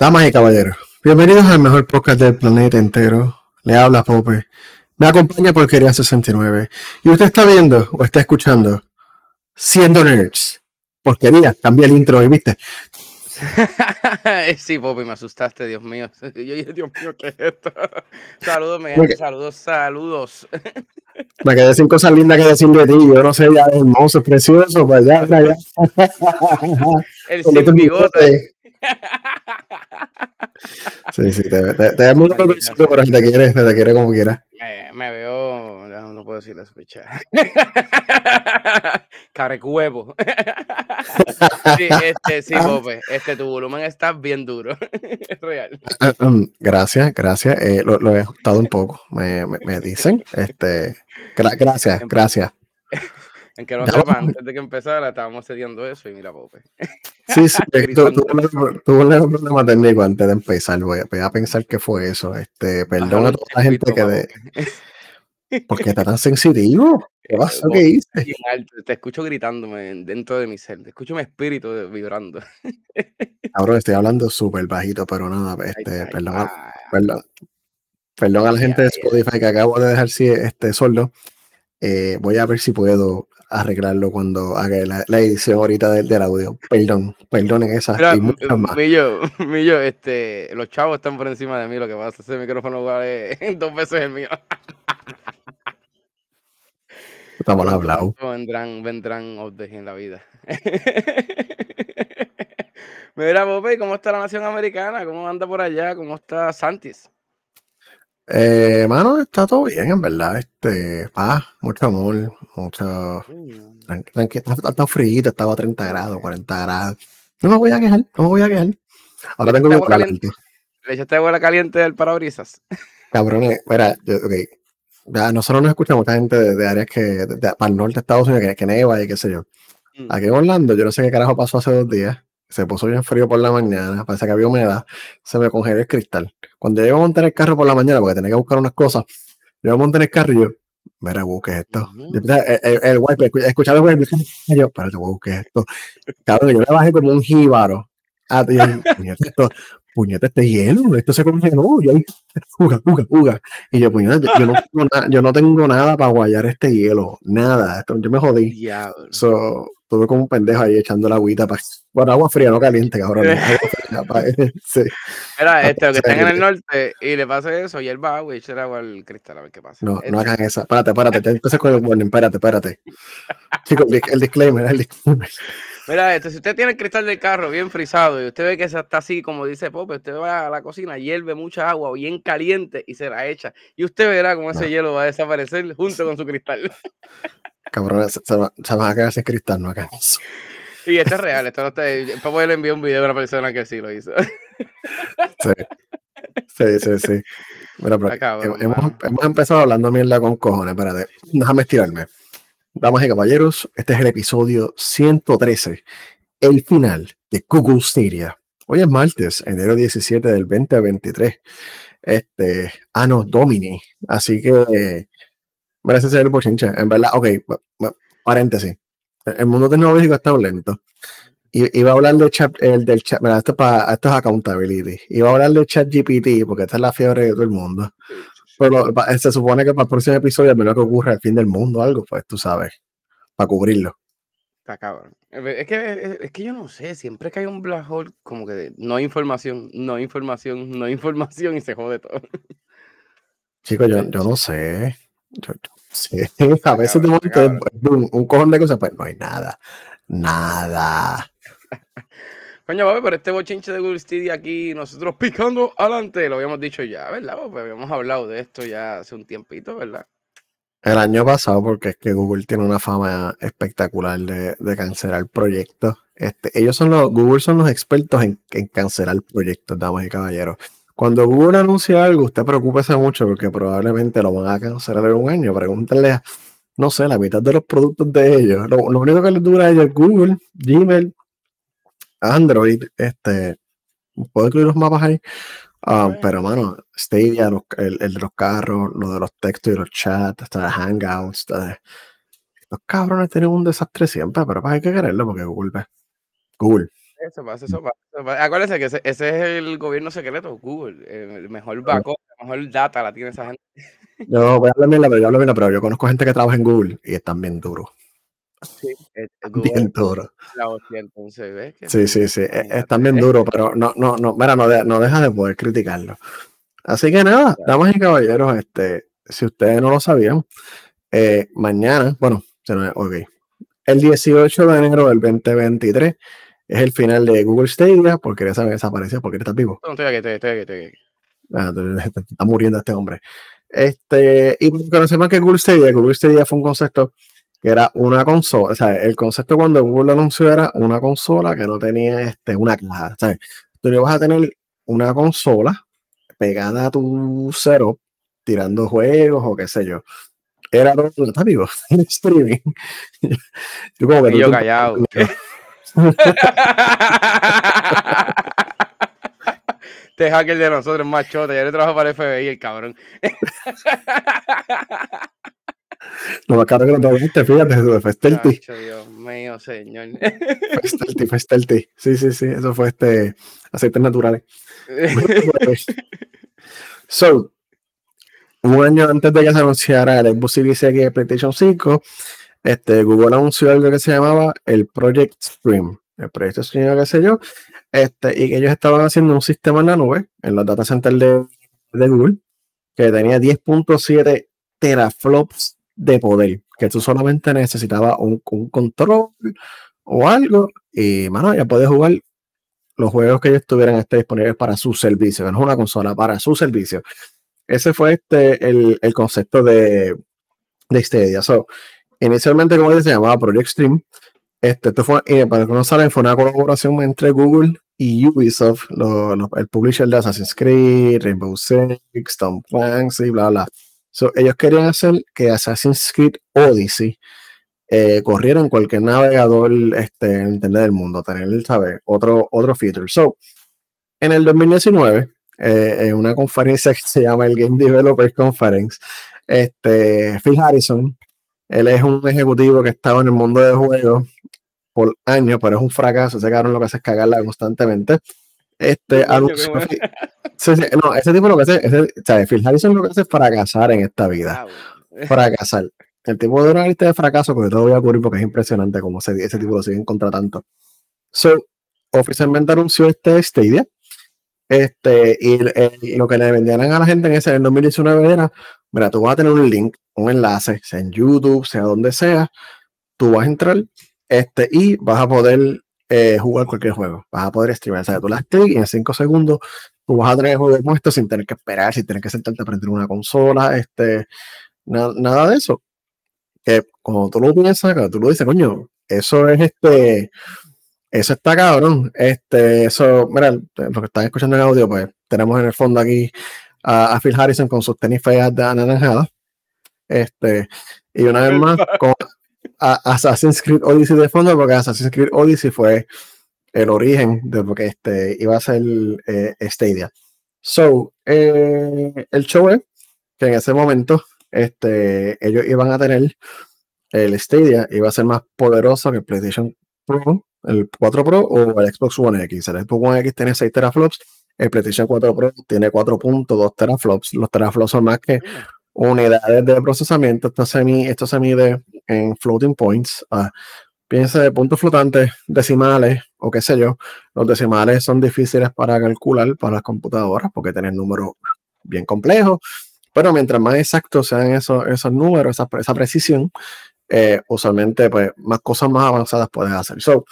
Damas y caballeros, bienvenidos al mejor podcast del planeta entero. Le habla Pope. Me acompaña Porquería 69. Y usted está viendo o está escuchando Siendo Nerds. Porquería, cambia el intro viste. sí, Pope, me asustaste, Dios mío. Yo dije, Dios mío, ¿qué es esto? Saludos, me saludos, saludos. Me quedé sin cosas lindas que decir de ti. Yo no sé, ya hermoso, precioso, pues ya, ya. El sin bigote. Sí, sí, te, te, te muy pero te quiere, te quiere como quiera. Me, me veo, no, no, puedo decir eso, picha. Carecuevo. sí, este, sí, Pope, este, tu volumen está bien duro. es real. Ah, gracias, gracias. Eh, lo, lo, he ajustado un poco, me, me, me dicen. Este, gra gracias, gracias. En que no sepan, antes de que empezara estábamos cediendo eso y mira, Pope. Sí, sí, tuve un problema técnico antes de empezar. Voy a, voy a, pensar que fue eso. Este, perdón a toda la gente que de. ¿Por qué está tan sensitivo? ¿Qué pasó? ¿Qué hice? Te escucho gritándome dentro de mi ser. Te escucho mi espíritu vibrando. Ahora estoy hablando súper bajito, pero nada, este, ay, perdón, ay, perdón, perdón, a la gente de Spotify que acabo de dejar este sordo. Eh, voy a ver si puedo arreglarlo cuando haga la, la edición ahorita del, del, audio. Perdón, perdonen esas Mira, y muchas más. Millo, Millo, este, los chavos están por encima de mí, lo que pasa ese micrófono vale dos veces el mío. Estamos hablados. Vendrán, vendrán updates en la vida. Mira, Pope, ¿cómo está la nación americana? ¿Cómo anda por allá? ¿Cómo está Santis? Eh, mano, está todo bien, en verdad. Este, paz, mucho amor, mucho. Tranquilo, está, frío, estaba a 30 grados, 40 grados. No me voy a quejar, no me voy a quejar. Ahora tengo agua caliente. ¿Le echaste agua caliente del parabrisas? Cabrones, mira, yo, ok. Ya nosotros nos escuchamos mucha gente de, de áreas que, de, de, para el norte de Estados Unidos, que, que neva y qué sé yo. Mm. Aquí en Orlando, yo no sé qué carajo pasó hace dos días se puso bien frío por la mañana, parece que había humedad, se me congeló el cristal. Cuando yo iba a montar el carro por la mañana, porque tenía que buscar unas cosas, yo iba a montar el carro y yo, mira, busque esto. El, el, el, wipe, escuchaba el wipe, y yo, espérate, busque esto. Cabrón, yo le bajé como un jíbaro. Ah, y yo, esto, puñete, este hielo, esto se congeló. Yo, juga, juga, juga. Y yo, puñete, yo no, tengo nada, yo no tengo nada para guayar este hielo, nada. Esto, yo me jodí. Yeah. So, Estuve como un pendejo ahí echando la agüita para. Bueno, agua fría, no caliente, cabrón. sí. Este, los que están en el norte y le pasa eso, y él va agua y echa agua al cristal a ver qué pasa. No, no hagan esa. Espérate, espérate. Te empecé con el warning. Espérate, espérate. Chicos, el disclaimer, el disclaimer. Mira, este, si usted tiene el cristal del carro bien frisado y usted ve que está así, como dice Pope, usted va a la cocina, hierve mucha agua bien caliente y se la echa. Y usted verá cómo ese no. hielo va a desaparecer junto con su cristal. Cabrón, se, se, se van a quedar sin cristal, no eso. Y esto es real, esto no está. Pope le envió un video a una persona que sí lo hizo. Sí, sí, sí. sí. Mira, pero Acabo, hemos, hemos, empezado hablando mierda con cojones, espérate. Déjame estirarme. Damas y caballeros, este es el episodio 113, el final de Google Stadia. Hoy es martes, enero 17 del 2023. Este, Ano Domini. Así que, eh, merece ser el bochinche. En verdad, ok, paréntesis. El mundo tecnológico está lento. Iba a hablar del chat, el, del chat, mira, esto, es para, esto es accountability. Iba a hablar del chat GPT, porque esta es la fiebre de todo el mundo. Pero se supone que para el próximo episodio, a menos que ocurra el fin del mundo o algo, pues tú sabes, para cubrirlo. Está cabrón. Es que, es que yo no sé, siempre que hay un black hole, como que no hay información, no hay información, no hay información y se jode todo. Chicos, yo, yo no sé. Yo, yo sé. A veces de momento un, un cojón de cosas, pues no hay nada. Nada. Coño, papi, pero este bochinche de Google Stadia aquí, nosotros picando adelante, lo habíamos dicho ya, ¿verdad? Pues habíamos hablado de esto ya hace un tiempito, ¿verdad? El año pasado, porque es que Google tiene una fama espectacular de, cancelar proyectos. Este, ellos son los, Google son los expertos en, en, cancelar proyectos, damas y caballeros. Cuando Google anuncia algo, usted preocúpese mucho porque probablemente lo van a cancelar en un año. Pregúntenle a, no sé, la mitad de los productos de ellos. Lo, lo único que les dura a ellos es Google, Gmail, Android, este, puedo incluir los mapas ahí. Um, pero, mano, Stadia, los, el, el, de los carros, lo de los textos y los chats, hasta de Hangouts, de, los cabrones tienen un desastre siempre, pero pues hay que quererlo porque Google, Google, Eso pasa, eso pasa. Acuérdense que ese, es el gobierno secreto, Google. El mejor backup, la mejor data la tiene esa gente. Yo voy a hablar bien, pero yo hablo pero yo conozco gente que trabaja en Google y están bien duros. Sí, bien duro. entonces, sí, sí, sí. E, están bien duros, pero no, no, no, mira, no, no deja de poder criticarlo. Así que nada, damas y caballeros, este, si ustedes no lo sabían, eh, mañana, bueno, ok, el 18 de enero del 2023 es el final de Google Stadia, porque ya saben, desapareció, porque estás vivo. No, estoy aquí, estoy aquí, estoy aquí. Ah, está muriendo este hombre. Este, y conocemos que Google Stadia, Google Stadia fue un concepto que era una consola, o sea, el concepto cuando Google anunció era una consola que no tenía este, una caja, o sea, tú no vas a tener una consola pegada a tu cero, tirando juegos o qué sé yo. Era todo, está vivo, en streaming. yo como que yo callado. este hacker de nosotros es más chota, ya le trabajo para el FBI, el cabrón. Lo más caro que no te viste, fíjate, eso fue Stealthy. Dios mío, señor. Fue Stealthy. Sí, sí, sí, eso fue este aceites naturales. So, un año antes de que se anunciara el Xbox Series X y PlayStation 5, este, Google anunció algo que se llamaba el Project Stream. El proyecto Stream, qué sé yo, este, y que ellos estaban haciendo un sistema en la nube, en los data centers de, de Google, que tenía 10.7 teraflops de poder, que tú solamente necesitabas un, control o algo y, mano, ya puedes jugar los juegos que ellos tuvieran este disponibles para su servicio, no es una consola, para su servicio. Ese fue este, el, el concepto de, de Stadia. So, inicialmente, como se llamaba Project Stream. Este, esto fue, para que no saben, fue una colaboración entre Google y Ubisoft, el publisher de Assassin's Creed, Rainbow Six, Tom Clancy, bla, bla ellos querían hacer que Assassin's Creed Odyssey eh, corriera en cualquier navegador este, entender del mundo, tener, ¿sabes? Otro, otro feature. So, en el 2019, eh, en una conferencia que se llama el Game Developers Conference, este, Phil Harrison, él es un ejecutivo que estaba en el mundo de juegos por años, pero es un fracaso, ese cabrón lo que hace es cagarla constantemente. Este, anunció, no, ese tipo lo que hace, ese, sea, Phil Harrison lo que hace es fracasar en esta vida. Ah, fracasar. El tipo de una lista de fracaso, porque todo voy a ocurrir porque es impresionante cómo ese, ese tipo lo siguen contra tanto. So, oficialmente anunció este Stadia. Este, y, lo que le vendían a la gente en ese en 2019 era: mira, tú vas a tener un link, un enlace, sea en YouTube, sea donde sea, tú vas a entrar este, y vas a poder eh, jugar cualquier juego. Vas a poder streamar. O sea, tú las clic y en 5 segundos tú vas a tener juegos como esto sin tener que esperar, sin tener que sentarte a aprender una consola, este, nada de eso. Que como tú lo piensas, cuando tú lo dices, coño, eso es este, eso está cabrón. Este, eso, mira, lo que están escuchando en audio, pues tenemos en el fondo aquí a, Phil Harrison con sus tenis feas de anaranjada. Este, y una vez más, con Assassin's Creed Odyssey de fondo, porque Assassin's Creed Odyssey fue el origen de lo que este, iba a ser eh, Stadia. So, eh, el show es que en ese momento este, ellos iban a tener el Stadia, iba a ser más poderoso que el PlayStation Pro, el 4 Pro o el Xbox One X. El Xbox One X tiene 6 teraflops, el PlayStation 4 Pro tiene 4.2 teraflops. Los teraflops son más que unidades de procesamiento. Esto se, mide, esto se mide en floating points. Uh, piensa de puntos flotantes, decimales o qué sé yo. Los decimales son difíciles para calcular para las computadoras porque tienen números bien complejos. Pero mientras más exactos sean esos, esos números, esa, esa precisión, eh, usualmente pues, más cosas más avanzadas puedes hacer. So,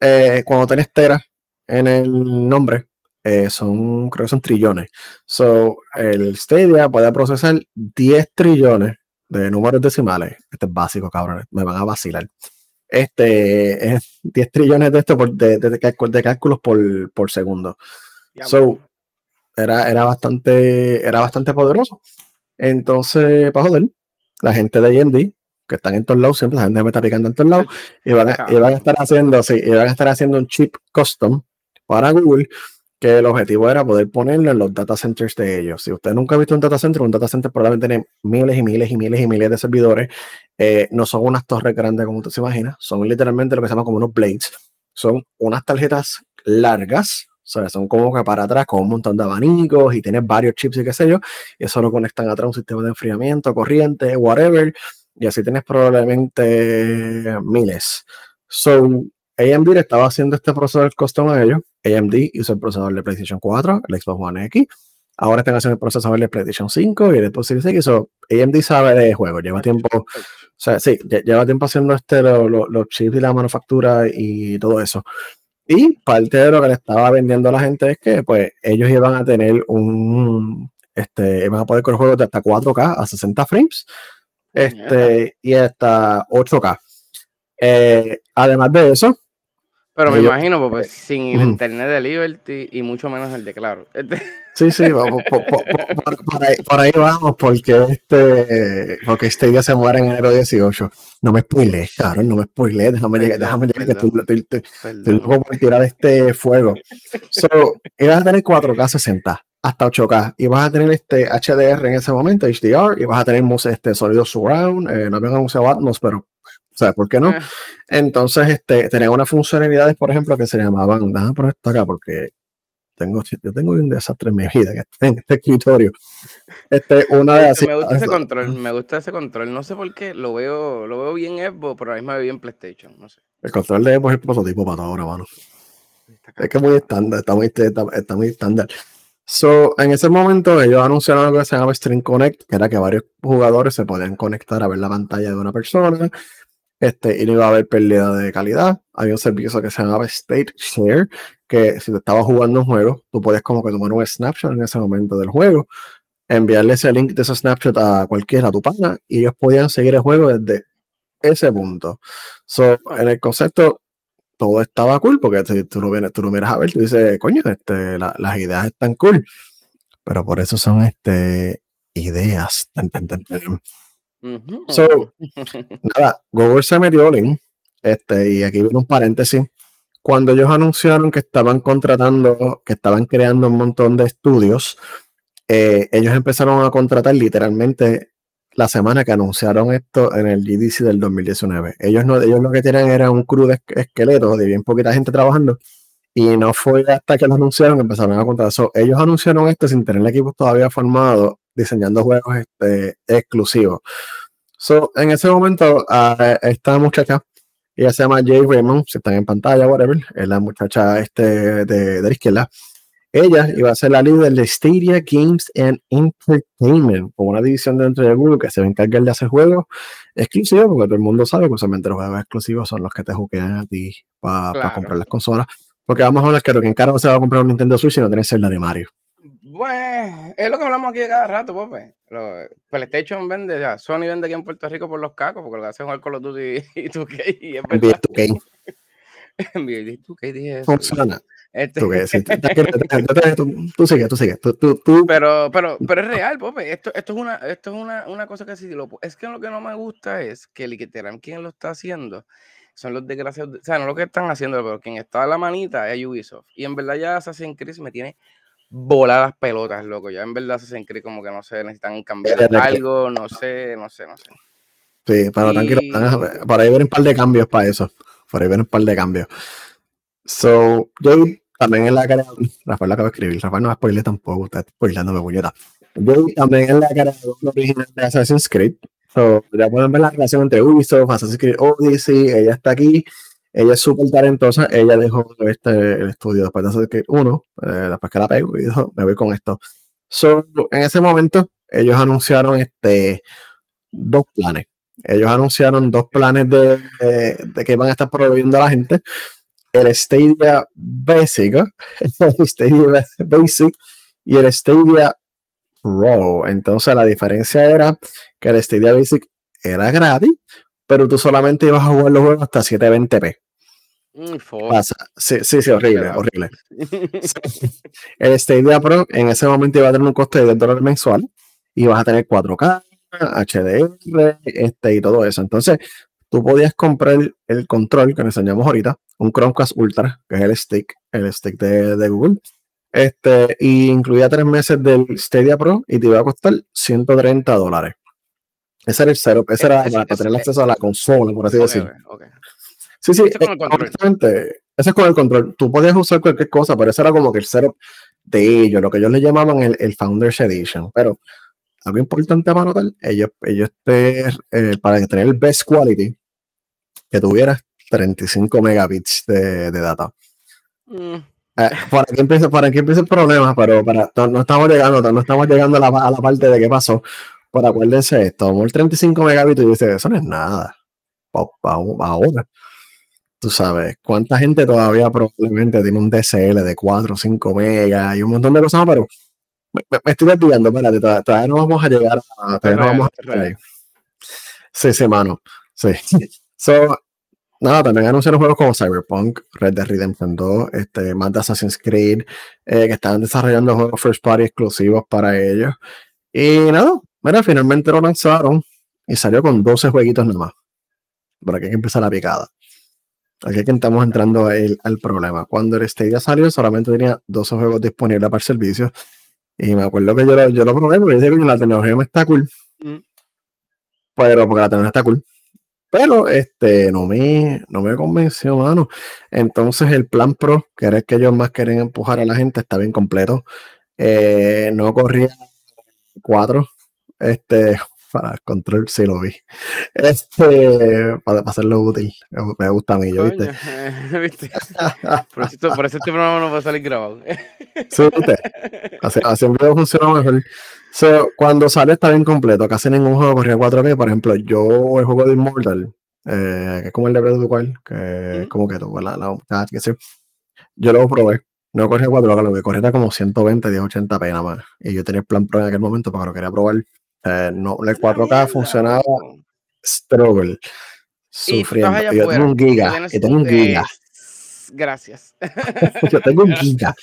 eh, cuando tenés tera en el nombre, eh, son, creo que son trillones. So, el Stadia puede procesar 10 trillones de números decimales. Este es básico, cabrones. Me van a vacilar. Este es 10 trillones de esto por, de, de, cálculos por, por segundo. So, era, era, bastante, era bastante poderoso. Entonces, para joder, la gente de AMD, que están en todos lados, siempre la gente me está picando en todos lados, y van, a, y van a estar haciendo, sí, y van a estar haciendo un chip custom para Google que el objetivo era poder ponerlo en los data centers de ellos. Si usted nunca ha visto un data center, un data center probablemente tiene miles y miles y miles y miles de servidores. Eh, no son unas torres grandes como usted se imagina, son literalmente lo que se llama como unos blades. son unas tarjetas largas, o sea, son como que para atrás con un montón de abanicos y tienes varios chips y qué sé yo, y eso lo conectan atrás a un sistema de enfriamiento, corriente, whatever, y así tienes probablemente miles. So, AMD estaba haciendo este procesador custom a ellos. AMD hizo el procesador de PlayStation 4, el Xbox One X. Ahora están haciendo el procesador de PlayStation 5 y el Xbox Series X. So, AMD sabe de juego, lleva tiempo, o sea, sí, lleva tiempo haciendo este, los chips y la manufactura y todo eso. Y parte de lo que le estaba vendiendo a la gente es que pues ellos iban a tener un, este, iban a poder correr juegos de hasta 4K a 60 frames, este, y hasta 8K. Eh, además de eso, pero me imagino, pues, pues sin el internet de Liberty y mucho menos el de Claro. Sí, sí, vamos, por, ahí, vamos, porque este, porque este día se muere en enero 18. No me spoilees, claro, no me spoilees, déjame llegar, déjame llegar, que estoy loco por tirar este fuego. So, ibas a tener 4K 60 hasta 8K y vas a tener este HDR en ese momento, HDR, y vas a tener este sonido surround, eh, no vengan un Atmos, pero ¿sabes por qué no? Ah. Entonces, este, tenía unas funcionalidades, por ejemplo, que se llamaban, déjame poner esto acá porque tengo, yo tengo un desastre en mi vida en este escritorio. Este, una de me gusta ese control, me gusta ese control. No sé por qué, lo veo, lo veo bien Xbox, pero a mí me veo bien PlayStation. No sé. El control de Xbox es el prototipo para ahora, mano. Es que es muy estándar, está muy, está, muy estándar. So, en ese momento ellos anunciaron algo que se llama Stream Connect, que era que varios jugadores se podían conectar a ver la pantalla de una persona este, y no iba a haber pérdida de calidad. Había un servicio que se llamaba State Share, que si te estabas jugando un juego, tú podías como que tomar un snapshot en ese momento del juego, enviarle ese link de ese snapshot a cualquiera, a tu pana, y ellos podían seguir el juego desde ese punto. So, en el concepto, todo estaba cool, porque tú lo, vienes, tú lo miras a ver, tú dices, coño, este, las ideas están cool, pero por eso son este, ideas. So, nada, Google se metió link, este, y aquí viene un paréntesis. Cuando ellos anunciaron que estaban contratando, que estaban creando un montón de estudios, eh, ellos empezaron a contratar literalmente la semana que anunciaron esto en el GDC del 2019. Ellos, no, ellos lo que tienen era un crew de esqueletos de bien poquita gente trabajando y no fue hasta que lo anunciaron que empezaron a contratar. ellos anunciaron esto sin tener el equipo todavía formado diseñando juegos este, exclusivos. So, en ese momento, uh, esta muchacha, ella se llama Jay Raymond, si están en pantalla, whatever, es la muchacha este de, de la izquierda. Ella iba a ser la líder de Stadia Games and Entertainment, como una división dentro de Google que se va a encargar de hacer juegos exclusivos, porque todo el mundo sabe que usualmente los juegos exclusivos son los que te juquean a ti para comprar las consolas. Porque vamos a hablar que lo que en cara se va a comprar un Nintendo Switch si no tienes la de Mario. Pues es lo que hablamos aquí cada rato, Pope. PlayStation vende, ya, Sony vende aquí en Puerto Rico por los cacos, porque lo que hacen jugar Call of Duty y 2K. Y es verdad. 2K. 2K dije eso. Funciona. Este... Tú, tú, sigues, tú sigues. Tú, tú, Pero, pero, pero es real, Pope. Esto, esto es, una, esto es una, una cosa que sí lo, es que lo que no me gusta es que literal quien lo está haciendo son los desgraciados, o sea, no lo que están haciendo, pero quien está a la manita es Ubisoft. Y en verdad ya Assassin's Creed me tiene volar las pelotas, loco. Ya en verdad se cree como que no sé, necesitan cambiar algo, no sé, no sé, no sé. Sí, pero tranquilo, para ahí ver un par de cambios para eso. Para ahí ver un par de cambios. So, yo también en la cara, Rafael lo acaba de escribir, Rafael no va a spoiler tampoco, está spoilándome puñeta. Yo también en la cara de original de Assassin's Creed. So, ya pueden ver la relación entre Ubisoft, Assassin's Creed Odyssey, ella está aquí ella es súper talentosa, ella dejó este, el estudio después de hacer que uno, eh, después que la pego y dijo, me voy con esto. So, en ese momento, ellos anunciaron este, dos planes. Ellos anunciaron dos planes de, de, que iban a estar proveyendo a la gente. El Stadia Basic, el Stadia Basic y el Stadia Pro. Entonces la diferencia era que el Stadia Basic era gratis, pero tú solamente ibas a jugar los juegos hasta 720p. Mm, sí, sí, sí, horrible, horrible. el Stadia Pro en ese momento iba a tener un coste de 10 dólares mensual y vas a tener 4K, HDR este, y todo eso. Entonces, tú podías comprar el, control que nos enseñamos ahorita, un Chromecast Ultra, que es el stick, el stick de, de Google. Este, y incluía tres meses del Stadia Pro y te iba a costar 130 dólares. Ese era el cero, ese era para, tener acceso a la consola, por así decirlo. Sí, sí, honestamente, ese es con el control. Tú podías usar cualquier cosa, pero eso era como que el setup de ellos, lo que ellos le llamaban el, el Founders Edition. Pero algo importante para notar, ellos, ellos te, eh, para tener el best quality, que tuvieras 35 megabits de, de data. Mm. Eh, por aquí empieza el problema, pero para, no, estamos llegando, no estamos llegando a la, a la parte de qué pasó. Por acuérdense esto, el 35 megabits y dice, eso no es nada. Ahora, tú sabes, cuánta gente todavía probablemente tiene un DSL de 4 o 5 megas y un montón de cosas, pero me, estoy desviando, espérate, todavía, no vamos a llegar a, todavía no vamos a llegar ahí. Sí, sí, mano, sí. So, nada, también anunciaron juegos como Cyberpunk, Red Dead Redemption 2, este, más de Assassin's Creed, eh, que están desarrollando juegos first party exclusivos para ellos. Y nada, mira, finalmente lo lanzaron y salió con 12 jueguitos nada más. Por aquí hay que empezar la picada. Aquí es que estamos entrando al problema. Cuando el Stadia salió, solamente tenía 12 juegos disponibles para el servicio. Y me acuerdo que yo lo, yo lo probé porque dije que la tecnología me está cool. Mm. Pero porque la tecnología está cool. Pero este no me, no me convenció, mano. Entonces el plan Pro, que era el que ellos más quieren empujar a la gente, está bien completo. Eh, no corría 4. Este, para control sí lo vi. Este, para, hacerlo útil. Me gusta a mí, yo, ¿viste? ¿viste? por, eso, por eso este programa no va a salir grabado. sí, ¿viste? Así, así funciona mejor. So, cuando sale está bien completo. Casi ningún juego corría 4K. Por ejemplo, yo el juego de Immortal, eh, que es como el de Breath of the Wild, que es como que tuvo la, la, la que sí. Yo lo probé. No corría 4K, lo que corría como 120, 1080p nada más. Y yo tenía el plan pro en aquel momento para que lo quería probar eh, no, el 4K funcionaba struggle. Sufriendo. Yo tengo un giga. Yo tengo un giga. Gracias. yo tengo un giga.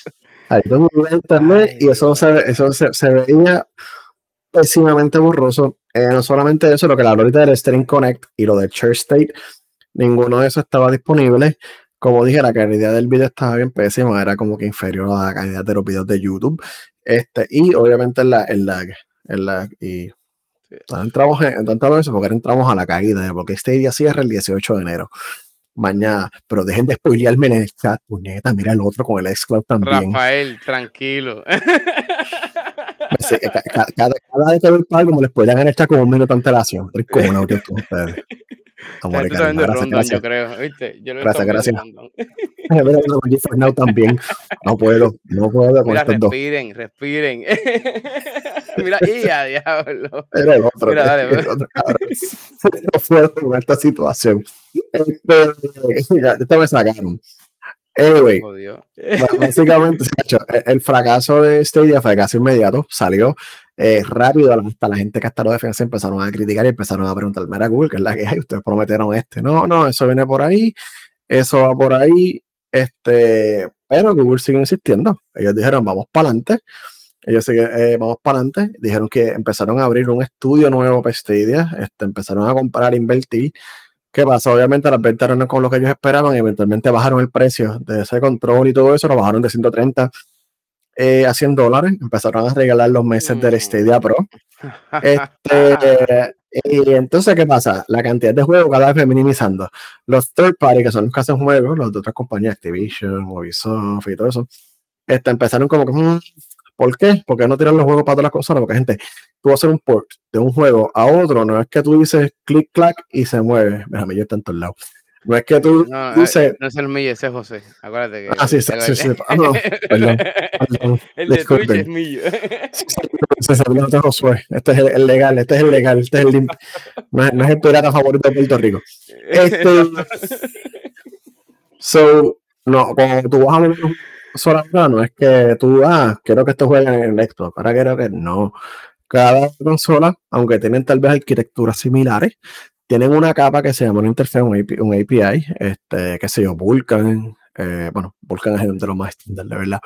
Ahí tengo un internet y eso, se, eso se, se veía pésimamente borroso. Eh, no solamente eso, lo que la ahorita del Stream Connect y lo del Church State, ninguno de esos estaba disponible. Como dije, la calidad del video estaba bien pésima, era como que inferior a la calidad de los videos de YouTube. Este, y obviamente el, el lag y entramos, en, entramos eso porque entramos a la caída, porque este día cierra el 18 de enero. Mañana, pero dejen de spoilearme en el chat, puñeta, mira el otro con el Xcloud también. Rafael, tranquilo. cada, cada, cada, vez que veo el como les spoilean en el chat con un minuto de antelación. Estoy con un audio con ustedes. Amor, gracias, gracias. Yo creo, ¿viste? Yo lo gracias, gracias. también. No puedo, no puedo con Mira, respiren, dos. respiren. Mira, y a diablo. Pero el otro, Mira, dale, el otro no puedo con esta situación. Este, esta me sacaron. Anyway, básicamente, el fracaso de Stadia fue casi inmediato, salió eh, rápido, hasta la gente que hasta los defensa empezaron a criticar y empezaron a preguntarme a Google, que es la que hay, ustedes prometieron este, no, no, eso viene por ahí, eso va por ahí, este, pero Google sigue insistiendo, ellos dijeron, vamos para adelante, ellos siguen, eh, vamos para adelante, dijeron que empezaron a abrir un estudio nuevo para Stadia, este, empezaron a comprar, invertir, ¿Qué pasa? Obviamente las ventas no con lo que ellos esperaban y eventualmente bajaron el precio de ese control y todo eso, lo bajaron de 130 eh, a 100 dólares, empezaron a regalar los meses del mm. Stadia Pro. Este, y entonces, ¿qué pasa? La cantidad de juegos cada vez minimizando. Los third party, que son los que hacen juegos, los de otras compañías, Activision, Ubisoft y todo eso, este, empezaron como que, mm, ¿por qué? Porque no tiran los juegos para todas las consolas, porque gente, tú vas a hacer un port de un juego a otro, no es que tú dices clic, clac y se mueve. Déjame, yo está en todos lados. No es que tú no, dices. No es el mío, ese es José. Acuérdate que. Ah, sí, sí, sí. sí. Ah, no, perdón, El de Twitch es. Se salió de Josué. Este es el, legal, este es el legal, este es el No es, no es el pirata favorito de Puerto Rico. Este. so, no, cuando tú vas a ver solamente no es que tú, ah, quiero que esto juegue en el Xbox. Ahora quiero que no. Cada consola, aunque tienen tal vez arquitecturas similares, tienen una capa que se llama una interfaz, un API, un API este, que se yo, Vulkan, eh, bueno, Vulkan es de los más estándar, de verdad.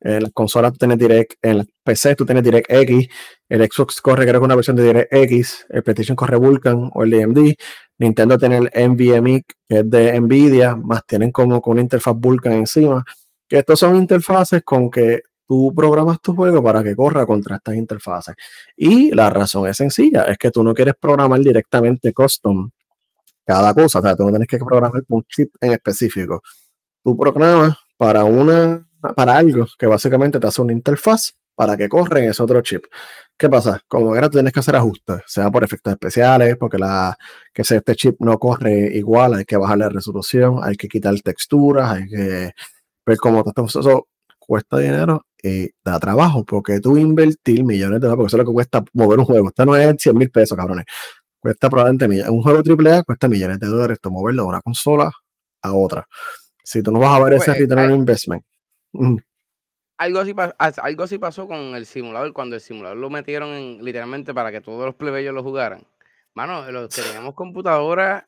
En las consolas tú tienes Direct, en las PC tú tienes DirectX, el Xbox corre creo que una versión de DirectX, el PlayStation corre Vulkan o el AMD, Nintendo tiene el NVMe que es de Nvidia, más tienen como con una interfaz Vulkan encima, estos son interfaces con que tú programas tu juego para que corra contra estas interfaces. Y la razón es sencilla, es que tú no quieres programar directamente custom cada cosa, o sea, tú no tienes que programar un chip en específico. tú programas para una para algo que básicamente te hace una interfaz para que corra en ese otro chip. ¿Qué pasa? Como era, tienes que hacer ajustes, sea por efectos especiales, porque la, que este chip no corre igual, hay que bajar la resolución, hay que quitar texturas, hay que ver cómo todo eso cuesta dinero y da trabajo, porque tú invertir millones de dólares, porque eso es lo que cuesta mover un juego. Esto no es 100 mil pesos, cabrones. Cuesta probablemente millones. Un juego AAA cuesta millones de dólares, esto moverlo de una consola a otra. Si tú no vas a ver ese return on investment. Mm, algo así, algo así pasó con el simulador, cuando el simulador lo metieron en, literalmente para que todos los plebeyos lo jugaran. Mano, los teníamos computadoras,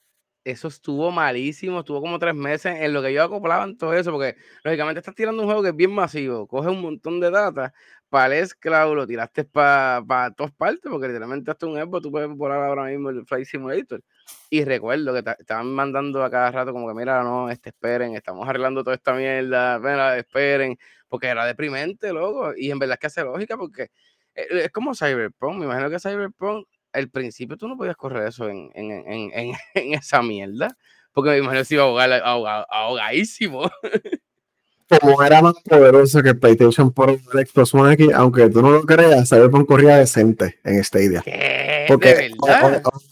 eso estuvo malísimo, estuvo como tres meses en lo que yo acoplaba en todo eso, porque lógicamente estás tirando un juego que es bien masivo, coge un montón de data, para el Cloud lo tiraste para pa todas partes, porque literalmente hasta un Xbox tú puedes volar ahora mismo el Flight Simulator. Y recuerdo que estaban mandando a cada rato como que, mira, no, este, esperen, estamos arreglando toda esta mierda, mira, esperen, porque era deprimente, loco. Y en verdad es que hace lógica, porque eh, es como Cyberpunk, me imagino que Cyberpunk, al principio tú no podías correr eso en, en, en, en esa mierda, porque me imagino que se iba a ahogar, ahogadísimo. como era más poderoso que PlayStation por el Xbox One X, aunque tú no lo creas, Cyberpunk corría decente en Stadia. ¿Qué? Porque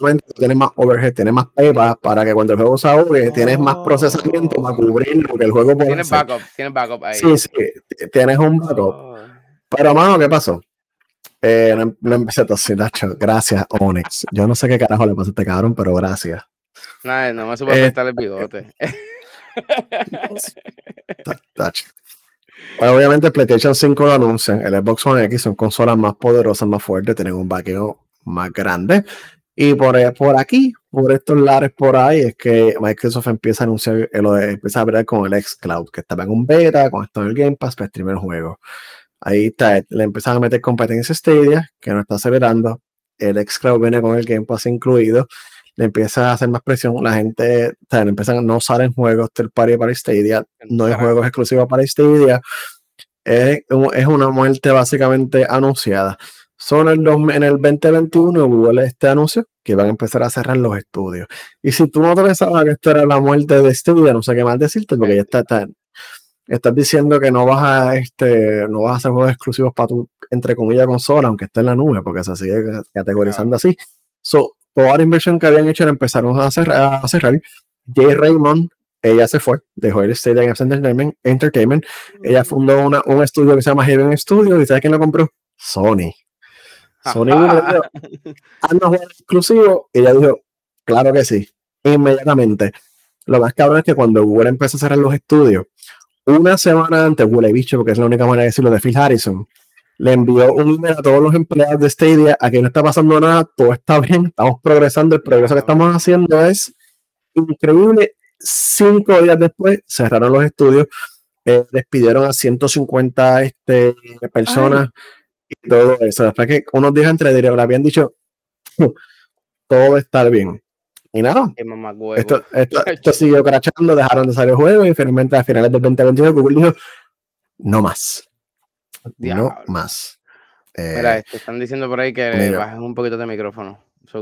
obviamente tienes más overhead, tienes más pepas para que cuando el juego se ahogue, tienes más procesamiento para cubrir lo que el juego puede Tienes backup, tienes backup ahí. Sí, sí, tienes un backup. Oh. Pero, mano, ¿qué pasó? Eh, no, empecé a toser, Nacho. Gracias, Onyx. Yo no sé qué carajo le pasó a este cabrón, pero gracias. Nada, no me supo eh, el bigote. obviamente, PlayStation 5 lo anuncian. El Xbox One X son consolas más poderosas, más fuertes, tienen un vaqueo más grande. Y por, por aquí, por estos lares por ahí, es que Microsoft empieza a anunciar, empieza a ver con el Xcloud, que estaba en un beta, con esto del Game Pass para streamer juego. Ahí está, le empiezan a meter competencia Stadia, que no está acelerando. El Xcloud viene con el Game Pass incluido le empieza a hacer más presión, la gente, o sea, empiezan, no salen juegos del party para Stadia, no hay juegos exclusivos para Stadia, es, es una muerte básicamente anunciada. Son en, en el 2021 Google este anuncio que van a empezar a cerrar los estudios. Y si tú no te pensabas que esto era la muerte de Stadia, no sé qué más decirte, porque ya está, estás diciendo que no vas a este no vas a hacer juegos exclusivos para tu entre comillas consola aunque esté en la nube porque se sigue categorizando así so toda la inversión que habían hecho la empezaron a cerrar. A cerrar. Jay Raymond, ella se fue, dejó el Stadium Entertainment, Entertainment. Ella fundó una, un estudio que se llama Heaven Studio. ¿Y sabes quién lo compró? Sony. Sony jugar exclusivo. Y ella dijo, claro que sí, inmediatamente. Lo más cabrón es que cuando Google empezó a cerrar los estudios, una semana antes, Google bicho, porque es la única manera de decirlo, de Phil Harrison, le envió un email a todos los empleados de Stadia, aquí no está pasando nada, todo está bien, estamos progresando, el progreso que estamos haciendo es increíble. Cinco días después cerraron los estudios, eh, despidieron a 150 este, personas y todo eso. Después que unos días entre le habían dicho, todo va a estar bien. Y nada, esto, esto, esto, siguió crachando, dejaron de salir el juego y finalmente a finales del 2021 Google dijo, no más no más. Mira, eh, están diciendo por ahí que bajen un poquito de micrófono.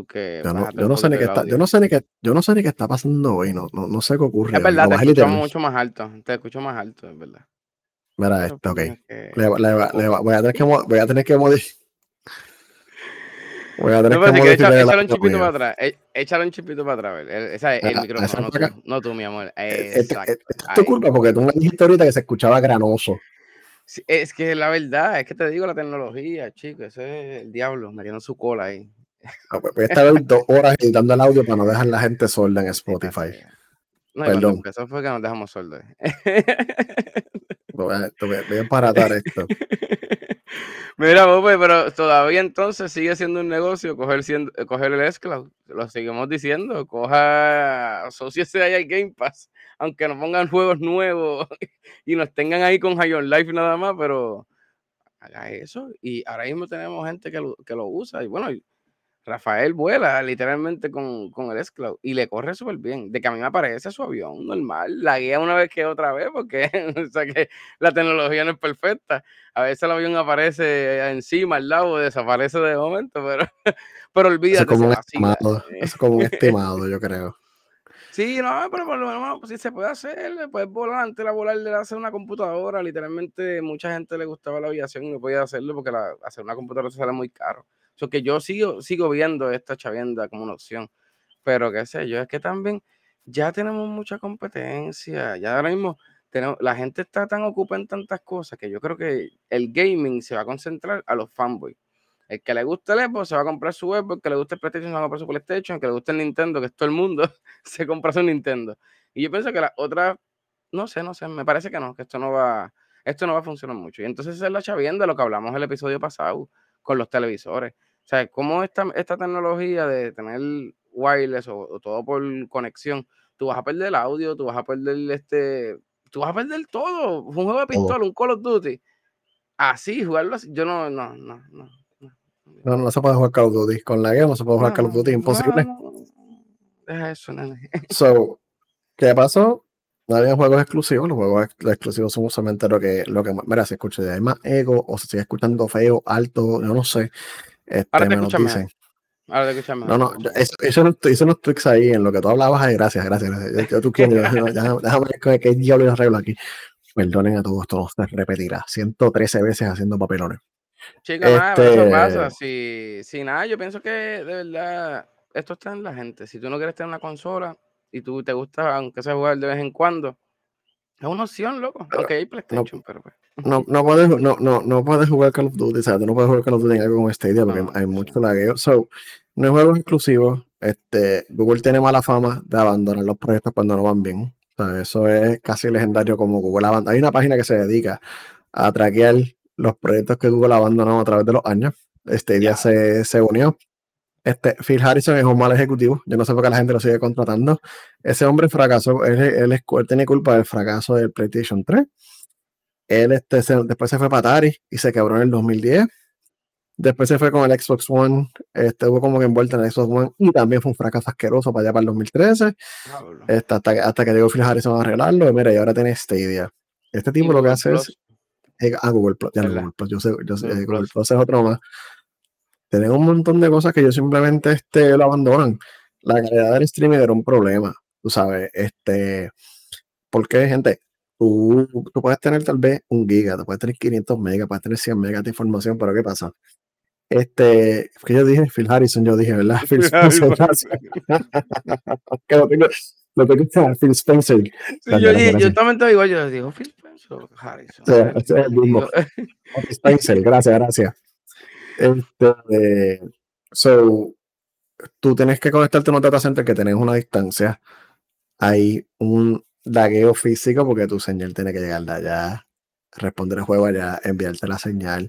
que yo, no, sé ni qué está, yo no sé ni qué, yo no sé ni qué está pasando hoy, no, no, sé qué ocurre. Es verdad, te escucho mucho más alto, te escucho más alto, es verdad. Mira esto, ok. Le, voy, a tener que, voy a tener que modificar. Voy a tener no, que modificar. Échale un chipito para atrás. E, échale un chipito para atrás. El, esa es el micrófono, no tú, no tú, mi amor. Eh, es, es, tu culpa porque tú me dijiste ahorita que se escuchaba granoso es que la verdad, es que te digo la tecnología, chicos, ese es el diablo metiendo su cola ahí. Ah, voy a estar dos horas editando el audio para no dejar la gente sorda en Spotify. No, Perdón. Eso fue que nos dejamos sordos. voy, a, voy a paratar esto. Mira, Bobe, pero todavía entonces sigue siendo un negocio coger, siendo, coger el esclavo. Lo seguimos diciendo. Coja, asociese ahí al Game Pass aunque nos pongan juegos nuevos y nos tengan ahí con High on Life nada más, pero haga eso. Y ahora mismo tenemos gente que lo, que lo usa. Y bueno, Rafael vuela literalmente con, con el S-Cloud y le corre súper bien. De que a mí me aparece su avión normal. La guía una vez que otra vez, porque o sea que la tecnología no es perfecta. A veces el avión aparece encima, al lado, desaparece de momento, pero, pero olvídate. Es como un estimado, es como un estimado, yo creo. Sí, no, pero por lo menos pues, sí se puede hacer, puedes volar antes de volar de hacer una computadora, literalmente mucha gente le gustaba la aviación y no podía hacerlo porque hacer una computadora se sale muy caro. So que yo sigo, sigo viendo esta chavienda como una opción, pero qué sé yo, es que también ya tenemos mucha competencia, ya ahora mismo tenemos, la gente está tan ocupada en tantas cosas que yo creo que el gaming se va a concentrar a los fanboys. El que le guste el Xbox se va a comprar su Xbox, el que le guste el PlayStation se va a comprar su PlayStation, el que le guste el Nintendo, que es todo el mundo, se compra su Nintendo. Y yo pienso que la otra, no sé, no sé, me parece que no, que esto no va, esto no va a funcionar mucho. Y entonces es la chavienda lo que hablamos el episodio pasado con los televisores. O sea, cómo esta, esta tecnología de tener wireless o, todo por conexión, tú vas a perder el audio, tú vas a perder este, tú vas a perder todo. Un juego de pistola, un Call of Duty. Así, jugarlo así, yo no, no, no, no. No, no se puede jugar Call of Duty. Con la guía no se puede jugar Call of Duty, imposible. Deja eso, nene. So, ¿qué pasó? No había juegos exclusivos, los juegos exclusivos son usualmente lo que, lo que mira, si escucha hay más ego o se sigue escuchando feo, alto, yo no sé. Este, Ahora te dicen. Ahora te No, no, eso, eso, no, eso no tweaks ahí en lo que tú hablabas. Gracias, gracias. gracias. Yo, tú quieres, déjame, déjame ver qué diablo arreglo aquí. Perdonen a todos, esto no se repetirá. 113 veces haciendo papelones. Chica, este... eso pasa. Si, si nada, yo pienso que de verdad esto está en la gente. Si tú no quieres tener una consola y tú te gusta, aunque sea jugar de vez en cuando, es una opción, loco. Aunque hay PlayStation, no, pero pues. No, no, puedes, no, no, no puedes jugar Call of Duty, ¿sabes? no puedes jugar Call of Duty en algo como Stadia porque hay mucho lagueo. So, no hay juegos exclusivos. Este, Google tiene mala fama de abandonar los proyectos cuando no van bien. O sea, eso es casi legendario como Google abandona. Hay una página que se dedica a traquear los proyectos que Google abandonó a través de los años. Este día se, se, unió. Este, Phil Harrison es un mal ejecutivo. Yo no sé por qué la gente lo sigue contratando. Ese hombre fracasó. Él, él, él tiene culpa del fracaso del PlayStation 3. Él este, después se fue para Atari y se quebró en el 2010. Después se fue con el Xbox One. Este, hubo como que envuelto en el Xbox One y también fue un fracaso asqueroso para allá para el 2013. Este, hasta, hasta, que llegó Phil Harrison a arreglarlo. Y mira, y ahora tiene Stadia. Este tipo lo que hace es a Google Plus, ya Google Plus, yo sé, yo sé, Google Plus es otro más. Tenemos un montón de cosas que yo simplemente este, lo abandonan. La calidad del streaming era un problema, tú sabes, este, porque gente, tú, tú puedes tener tal vez un giga, tú puedes tener 500 megas, puedes tener 100 megas de información, pero ¿qué pasa? Este, que yo dije, Phil Harrison, yo dije, ¿verdad? Phil Spencer, que lo tengo, lo tengo que Phil Spencer. Sí, yo, dije, yo también te digo, yo digo, Phil Harrison. es el mismo. Spencer, gracias, gracias. Este, so, tú tienes que conectarte a un data center que tenés una distancia. Hay un lagueo físico porque tu señal tiene que llegar de allá, responder el juego allá, enviarte la señal.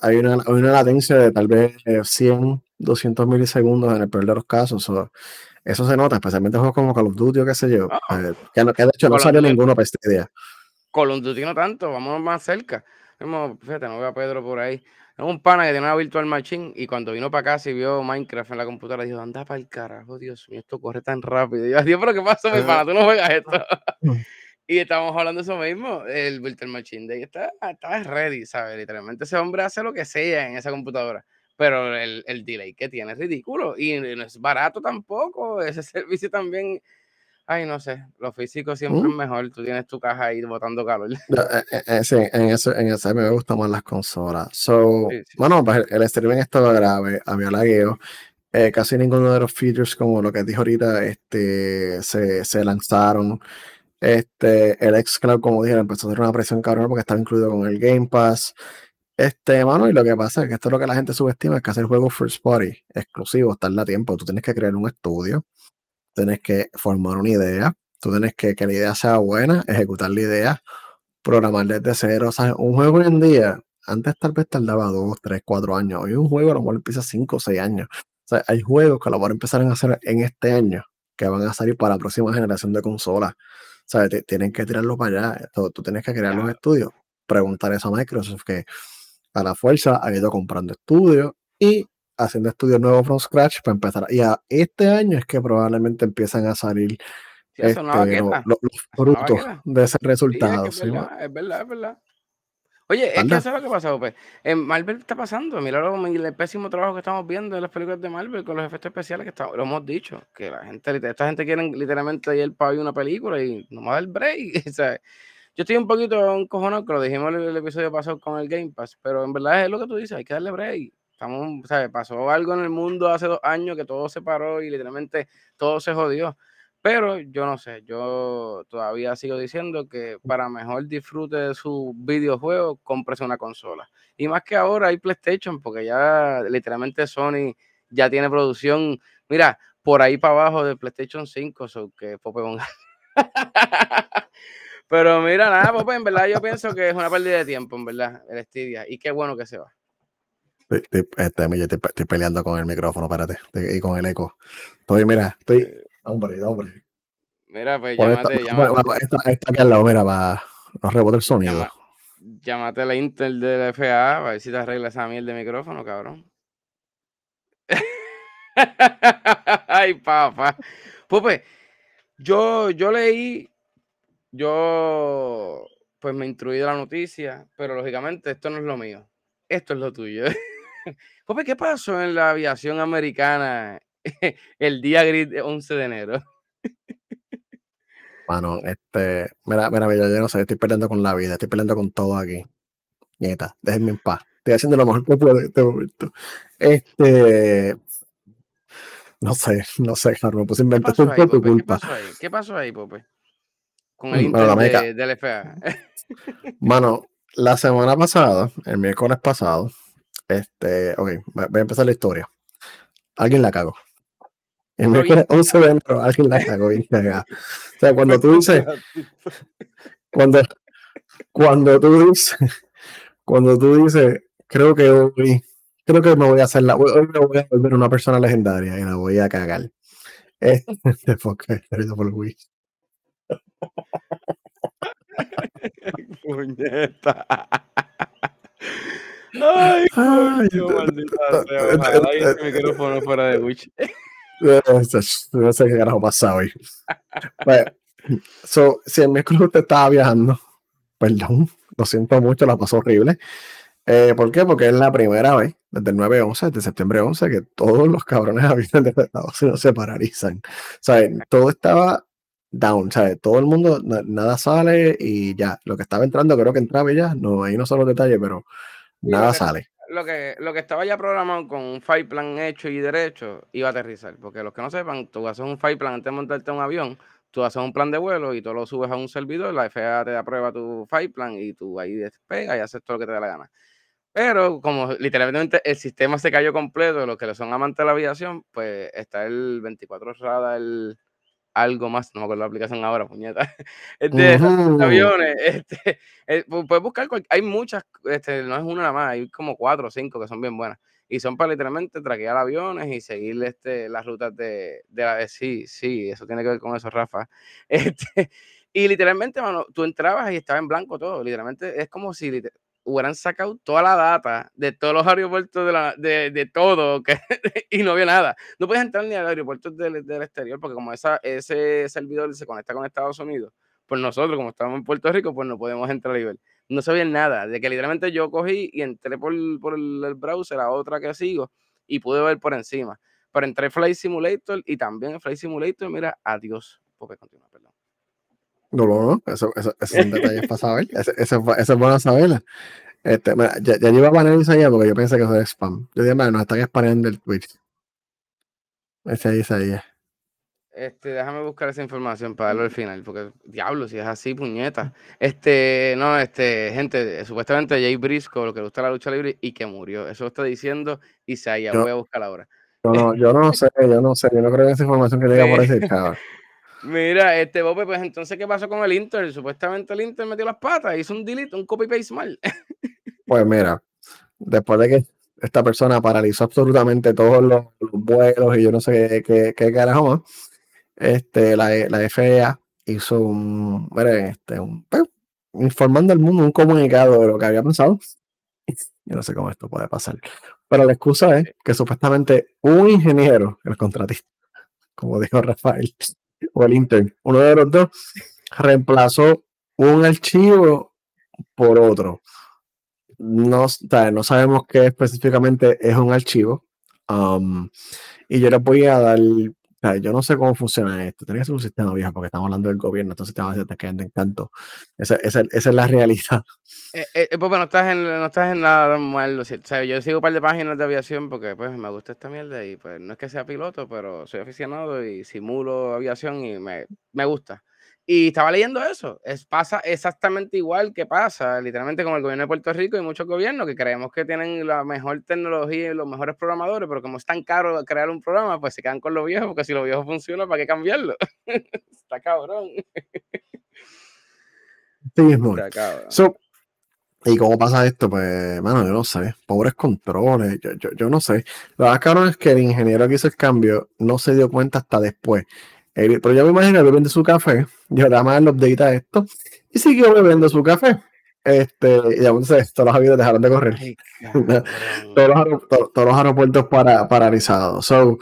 hay, una, hay, una, latencia de tal vez 100, 200 milisegundos en el peor de los casos. eso se nota, especialmente en juegos como Call of Duty o qué sé yo. Eh, que, de hecho no salió ninguno para esta idea. Call of Duty no tanto, vamos más cerca. fíjate, no veo a Pedro por ahí. Es un pana que tiene una Virtual Machine y cuando vino para casa y vio Minecraft en la computadora, dijo, anda para el carajo, Dios mío, esto corre tan rápido. Y yo, Dios, pero ¿qué pasa, mi pana? Tú no juegas esto. y estábamos hablando de eso mismo, el Virtual Machine de está, está ready, ¿sabes? Literalmente ese hombre hace lo que sea en esa computadora. Pero el, el delay que tiene es ridículo y no es barato tampoco. Ese servicio también Ay, no sé, lo físico siempre es ¿Mm? mejor. Tú tienes tu caja ahí botando calor. Eh, eh, eh, sí, en ese, en ese me gustan más las consolas. So, Bueno, pues el streaming estaba grave, había lagueo. Eh, casi ninguno de los features, como lo que dijo ahorita, este, se, se lanzaron. Este, el xCloud, como dije, empezó a hacer una presión cabrón porque estaba incluido con el Game Pass. Este, mano, y lo que pasa es que esto es lo que la gente subestima, es que hacer juegos first party exclusivos tarda tiempo. Tú tienes que crear un estudio tienes que formar una idea, tú tienes que que la idea sea buena, ejecutar la idea, programar desde cero. O sea, un juego hoy en día, antes tal vez tardaba dos, tres, cuatro años. Hoy un juego a lo mejor empieza cinco o seis años. O sea, hay juegos que a lo mejor empezarán a hacer en este año, que van a salir para la próxima generación de consolas. O sea, tienen que tirarlo para allá. Tú, tú tienes que crear los estudios. Preguntar eso a Microsoft, que a la fuerza ha ido comprando estudios y haciendo estudios nuevos from scratch para empezar. Y a este año es que probablemente empiezan a salir este, los, frutos de ese resultado. es, verdad, es, verdad, es verdad, Oye, es que eso es lo que pasa, pues. En Marvel está pasando. Mira lo, el pésimo trabajo que estamos viendo en las películas de Marvel con los efectos especiales que estamos, lo hemos dicho. Que la gente, esta gente quiere literalmente ir para ver una película y no da el break. Yo estoy un poquito encojonado, que lo dijimos en el episodio pasado con el Game Pass, pero en verdad es lo que tú dices, hay que darle break. Estamos, ¿sabes? Pasó algo en el mundo hace dos años que todo se paró y literalmente todo se jodió. Pero yo no sé, yo todavía sigo diciendo que para mejor disfrute de su videojuego, cómprese una consola. Y más que ahora hay PlayStation, porque ya literalmente Sony ya tiene producción, mira, por ahí para abajo de PlayStation 5, so que Pope Pero mira, nada, Pope, en verdad yo pienso que es una pérdida de tiempo, en verdad, el Stadia. Y qué bueno que se va. Este, estoy, peleando con el micrófono, espérate, y con el eco. Estoy, mira, estoy. Eh, hombre, hombre. Mira, pues llámate, llámate. Está, aquí al lado, mira, para no rebotar el sonido. llámate a la Intel del FA, a ver si te arregla esa mierda de micrófono, cabrón. Ay, papá. Pues, yo, yo leí, yo pues me instruí de la noticia, pero lógicamente esto no es lo mío. Esto es lo tuyo. Pope, ¿qué pasó en la aviación americana el día gris de 11 de enero? Bueno, este, mira, mira, yo, no sé, estoy peleando con la vida, estoy peleando con todo aquí. Nieta, déjenme en paz. Estoy haciendo lo mejor que puedo en este momento. Este, no sé, no sé, Carlos, me puse a inventar ¿Qué, pasó ahí, ¿Qué pasó ahí? ¿Qué pasó ahí, Pope? Con el bueno, de, del FA. Mano, la semana pasada, el miércoles pasado, este, ok, voy a empezar la historia. Alguien la cagó. El miércoles 11 de enero, alguien la cagó y O sea, cuando tú dices, cuando, cuando tú dices, cuando tú dices, creo que hoy, creo que me voy a hacer la, hoy me voy a volver una persona legendaria y la voy a cagar. Este, por Luis. Puñeta. Ay, coño, maldita sea. Ojalá ese micrófono fuera de Witch. No sé qué carajo pasa hoy. Bueno, so, si el miércoles usted estaba viajando, perdón, lo siento mucho, la pasó horrible. Eh, ¿Por qué? Porque es la primera vez, desde el 9-11, desde septiembre 11, que todos los cabrones aviones de Estados Unidos se paralizan. Sea, todo estaba down, ¿sabes? Todo el mundo, nada sale y ya, lo que estaba entrando creo que entraba y ya, no, ahí no son los detalles, pero nada sale. Lo que, lo que estaba ya programado con un file plan hecho y derecho iba a aterrizar, porque los que no sepan, tú haces un file plan antes de montarte un avión, tú haces un plan de vuelo y tú lo subes a un servidor, la FAA te aprueba tu file plan y tú ahí despegas y haces todo lo que te dé la gana. Pero como literalmente el sistema se cayó completo, los que le son amantes de la aviación, pues está el 24 horas el algo más, no me acuerdo la aplicación ahora, puñeta, de aviones, este, eh, puedes buscar, hay muchas, este, no es una nada más, hay como cuatro o cinco que son bien buenas, y son para literalmente traquear aviones y seguir este, las rutas de, de la, sí, sí, eso tiene que ver con eso, Rafa, este, y literalmente, mano, tú entrabas y estaba en blanco todo, literalmente es como si hubieran sacado toda la data de todos los aeropuertos de, la, de, de todo que, y no había nada. No puedes entrar ni al aeropuerto del, del, exterior porque como esa, ese servidor se conecta con Estados Unidos, pues nosotros como estamos en Puerto Rico, pues no podemos entrar a nivel. No sabía nada, de que literalmente yo cogí y entré por, por el, browser a otra que sigo y pude ver por encima. Pero entré Flight Simulator y también Flight Simulator, mira, adiós. Porque continúa, perdón. No, no, no, eso, eso, eso son detalles para saber. Eso, eso, eso, es bueno saberlo. Este, mira, ya, ya yo iba a poner eso allá porque yo pensé que eso es spam. Yo dije, nos están spameando el Twitch. Ese ahí, ese ahí. Este, déjame buscar esa información para darlo al final, porque diablo, si es así, puñeta. Este, no, este, gente, supuestamente Jay Briscoe, lo que le gusta la lucha libre y que murió. Eso está diciendo Isaiah. Voy a buscar ahora. Yo no, yo no sé, yo no sé, yo no creo en esa información que llega por ese cabrón. Mira, este Bope, pues entonces, ¿qué pasó con el Inter? Supuestamente el Inter metió las patas, hizo un delete, un copy-paste mal. Pues mira, después de que esta persona paralizó absolutamente todos los, vuelos y yo no sé qué, qué, carajo más, este, la, la FAA hizo un, mira, este, un, pues, informando al mundo un comunicado de lo que había pasado. Yo no sé cómo esto puede pasar. Pero la excusa es que supuestamente un ingeniero, el contratista, como dijo Rafael, o el Inter, uno de los dos, reemplazó un archivo por otro. no, no sabemos qué específicamente es un archivo. Um, y yo les voy a dar, yo no sé cómo funciona esto. Tiene que ser un sistema viejo porque estamos hablando del gobierno, entonces te vas a te en encanto. Esa, esa, esa, es la realidad. Eh, eh, pues, no estás en, no estás en nada malo. O yo sigo un par de páginas de aviación porque pues me gusta esta mierda y pues no es que sea piloto, pero soy aficionado y simulo aviación y me, me gusta. Y estaba leyendo eso. Es, pasa exactamente igual que pasa, literalmente, con el gobierno de Puerto Rico y muchos gobiernos que creemos que tienen la mejor tecnología y los mejores programadores, pero como es tan caro crear un programa, pues se quedan con lo viejo, porque si lo viejo funciona, ¿para qué cambiarlo? Está cabrón. Sí, Está cabrón. ¿Y cómo pasa esto? Pues, mano, yo no sé. Pobres controles, yo, yo, yo no sé. Lo más cabrón es que el ingeniero que hizo el cambio no se dio cuenta hasta después pero yo me imagino que vende su café, yo le más el update a esto, y siguió bebiendo su café. Este, y aún se, todos los aviones dejaron de correr. todos, los aeropuertos para, paralizados. So,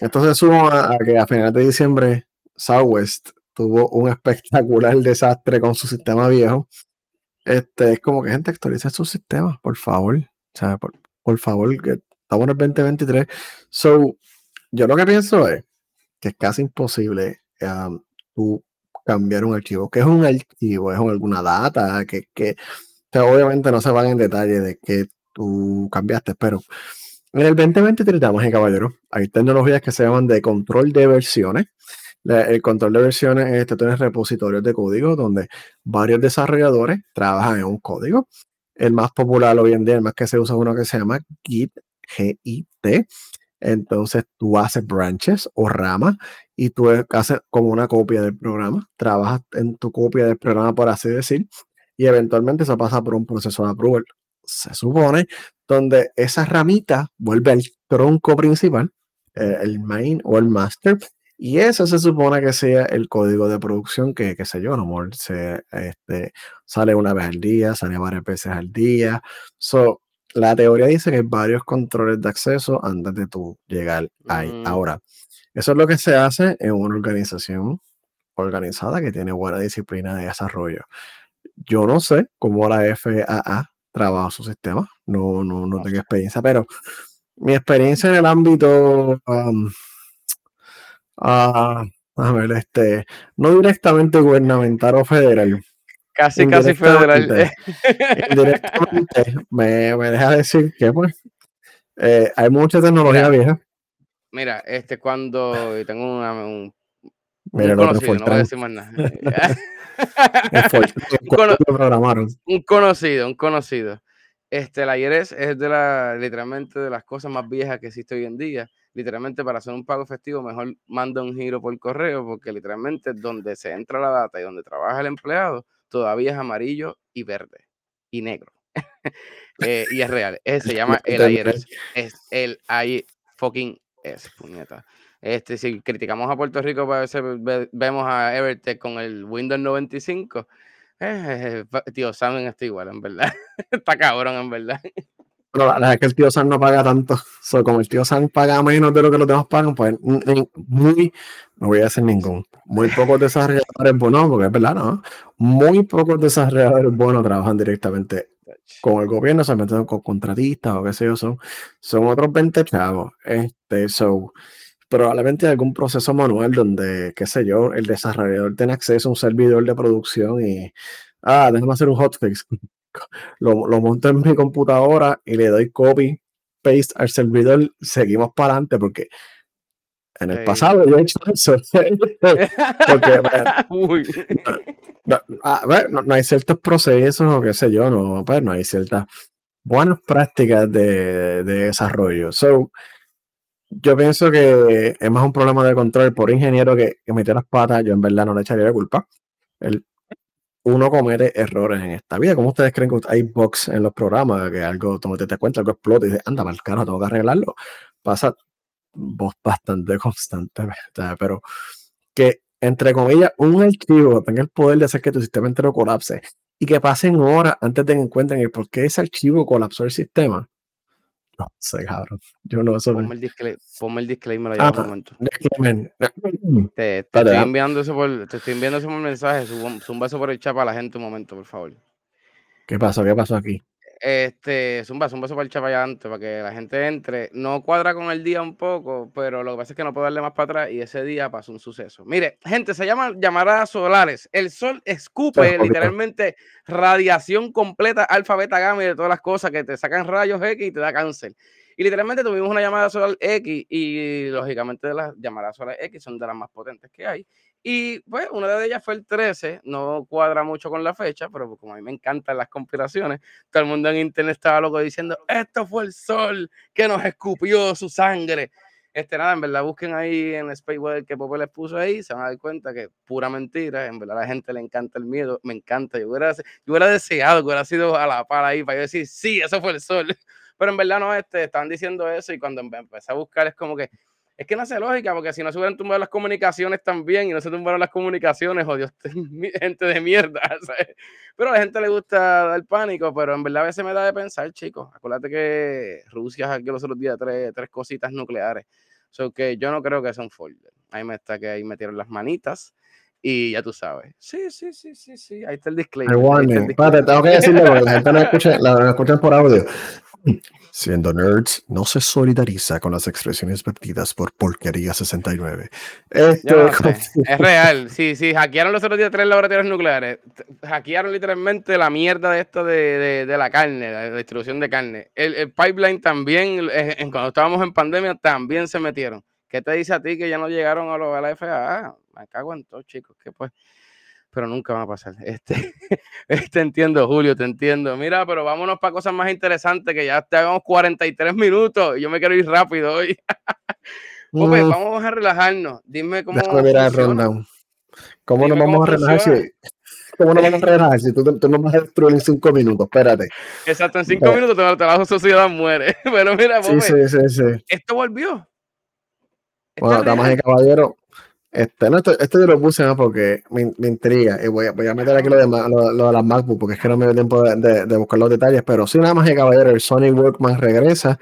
esto se suma a, que a finales de diciembre Southwest tuvo un espectacular desastre con su sistema viejo. Este, es como que gente actualiza su sistema, por favor. O sea, por, por favor, que estamos en el 2023. So, yo lo que pienso es que es casi imposible tú cambiar un archivo. ¿Qué es un archivo? ¿Es alguna data? Que, que, obviamente no se van en detalle de que tú cambiaste, pero en el 2023, damas y caballeros, hay tecnologías que se llaman de control de versiones. El control de versiones es este, tienes repositorios de código donde varios desarrolladores trabajan en un código. El más popular hoy en día, el más que se usa, es uno que se llama Git, G-I-T, entonces tú haces branches o ramas y tú haces como una copia del programa, trabajas en tu copia del programa, por así decir, y eventualmente se pasa por un proceso de approval. Se supone donde esa ramita vuelve al tronco principal, eh, el main o el master, y eso se supone que sea el código de producción que, qué sé yo, no se, este, sale una vez al día, sale varias veces al día. So, la teoría dice que hay varios controles de acceso antes de tú llegar ahí. Mm. Ahora, eso es lo que se hace en una organización organizada que tiene buena disciplina de desarrollo. Yo no sé cómo la FAA trabaja su sistema, no, no, no tengo experiencia, pero mi experiencia en el ámbito, um, a ver, este, no directamente gubernamental o federal, Casi, casi federal. Directamente me, me, deja decir que pues eh, hay mucha tecnología vieja. Mira, este cuando tengo un, un conocido, no voy a decir más nada. un, conocido, un conocido. Este, la IRS es de la, literalmente de las cosas más viejas que existe hoy en día. Literalmente para hacer un pago efectivo mejor manda un giro por correo porque literalmente donde se entra la data y donde trabaja el empleado todavía es amarillo y verde y negro. Eh, y es real. se llama el IRS. Es el I fucking S, puñeta. Este, si criticamos a Puerto Rico, a veces vemos a Evertech con el Windows 95. Eh, tío Sam está igual, en verdad. está cabrón, en verdad. Pero la verdad es que el tío Sam no paga tanto. como el tío Sam paga menos de lo que los demás pagan, pues muy, no voy a hacer ningún. Muy pocos desarrolladores buenos, porque es verdad, ¿no? Muy pocos desarrolladores buenos trabajan directamente con el gobierno, se con contratistas o qué sé yo, son, son otros 20 chavos. Este, so, probablemente algún proceso manual donde, qué sé yo, el desarrollador tiene acceso a un servidor de producción y, ah, déjame hacer un hotfix lo, lo monto en mi computadora y le doy copy, paste al servidor, seguimos para adelante porque en el pasado yo he hecho eso. porque no, hay ciertos procesos o qué sé yo, no, pues, no hay ciertas buenas prácticas de, de desarrollo. So, yo pienso que es más un problema de control por ingeniero que, que metió las patas. Yo en verdad no le echaría la culpa. El uno comete errores en esta vida. ¿Cómo ustedes creen que hay bugs en los programas? Que algo, tú te cuenta, algo explota y dices, anda, mal caro, tengo que arreglarlo. Pasa bastante constantemente, pero que, entre comillas, un archivo tenga el poder de hacer que tu sistema entero colapse y que pasen horas antes de que encuentren el por qué ese archivo colapsó el sistema. No sé, cabrón. Yo no sé. Ponme el, disclaimer, ponme el disclaimer allá un momento. Te, estoy enviando eso por, te estoy enviando eso por mensaje. un beso por el chat para la gente un momento, por favor. ¿Qué pasó? ¿Qué pasó aquí? Este, zumba, zumba super chapallante para que la gente entre. No cuadra con el día un poco, pero lo que pasa es que no puedo darle más para atrás y ese día pasó un suceso. Mire, gente, se llama llamaradas solares. El sol escupe literalmente radiación completa, alfa, beta, gamma y de todas las cosas que te sacan rayos X y te da cáncer. Y literalmente tuvimos una llamada solar X y lógicamente las llamadas solar X son de las más potentes que hay. Y pues una de ellas fue el 13, no cuadra mucho con la fecha, pero como a mí me encantan las conspiraciones, todo el mundo en internet estaba loco diciendo, esto fue el sol que nos escupió su sangre. Este nada, en verdad busquen ahí en Space Weather que Pope les puso ahí, se van a dar cuenta que pura mentira, en verdad a la gente le encanta el miedo, me encanta, yo hubiera, yo hubiera deseado que hubiera sido a la par ahí para yo decir, sí, eso fue el sol, pero en verdad no, este, estaban diciendo eso y cuando empecé a buscar es como que es que no hace lógica, porque si no se hubieran tumbado las comunicaciones también y no se tumbaron las comunicaciones, oh Dios, gente de mierda. Pero a la gente le gusta dar pánico, pero en verdad a veces me da de pensar, chicos. Acuérdate que Rusia hackeó los otros días tres, tres cositas nucleares. So que yo no creo que sea un folder. Ahí me está que ahí metieron las manitas y ya tú sabes. Sí, sí, sí, sí, sí. Ahí está el disclaimer. Espérate, tengo que decirle porque la gente no escucha, la escucha por audio. Siendo nerds, no se solidariza con las expresiones vertidas por Porquería 69. Esto es real. Sí, sí, hackearon los otros días tres laboratorios nucleares. Hackearon literalmente la mierda de esto de, de, la carne, la distribución de carne. El, pipeline también, eh, cuando estábamos en pandemia, también se metieron. ¿Qué te dice a ti que ya no llegaron a, lo, a la FAA? Me cago en todo, chicos. Que pues pero nunca va a pasar. Este, este entiendo, Julio, te entiendo. Mira, pero vámonos para cosas más interesantes, que ya tenemos 43 minutos y yo me quiero ir rápido hoy. Mm. vamos a relajarnos. Dime cómo. Déjame mirar el rundown. ¿Cómo nos vamos a relajar si, ¿Cómo nos vamos a relajar si tú, tú nos vas a destruir en cinco minutos? Espérate. Exacto, en cinco minutos te, la sociedad muere. Pero mira, sí, sí, sí, sí. esto volvió. bueno, damas y caballeros, este, no, esto, yo lo puse porque me, me, intriga y voy voy a meter aquí lo de, lo, de las MacBook porque es que no me dio tiempo de, de, buscar los detalles, pero sí, nada más que caballero, el Sony Workman regresa.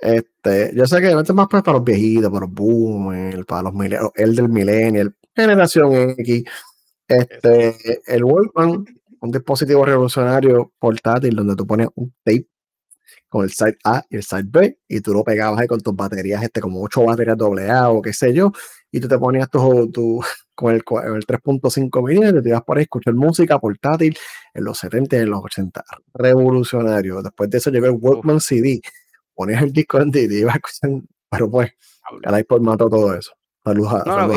Este, yo sé que este es más para los viejitos, para los boomers, para los el del millennial, generación X. Este, el Workman, un dispositivo revolucionario portátil donde tú pones un tape con el side A y el side B, y tú lo pegabas ahí con tus baterías, este, como 8 baterías AA o qué sé yo, y tú te ponías tu, tu con el, el 3.5 milímetros, te ibas por ahí a escuchar música portátil en los 70 y en los 80. Revolucionario. Después de eso llegó el Walkman CD. Ponías el disco en CD y ibas a escuchar, pero pues, el iPod mató todo eso. Saludos a,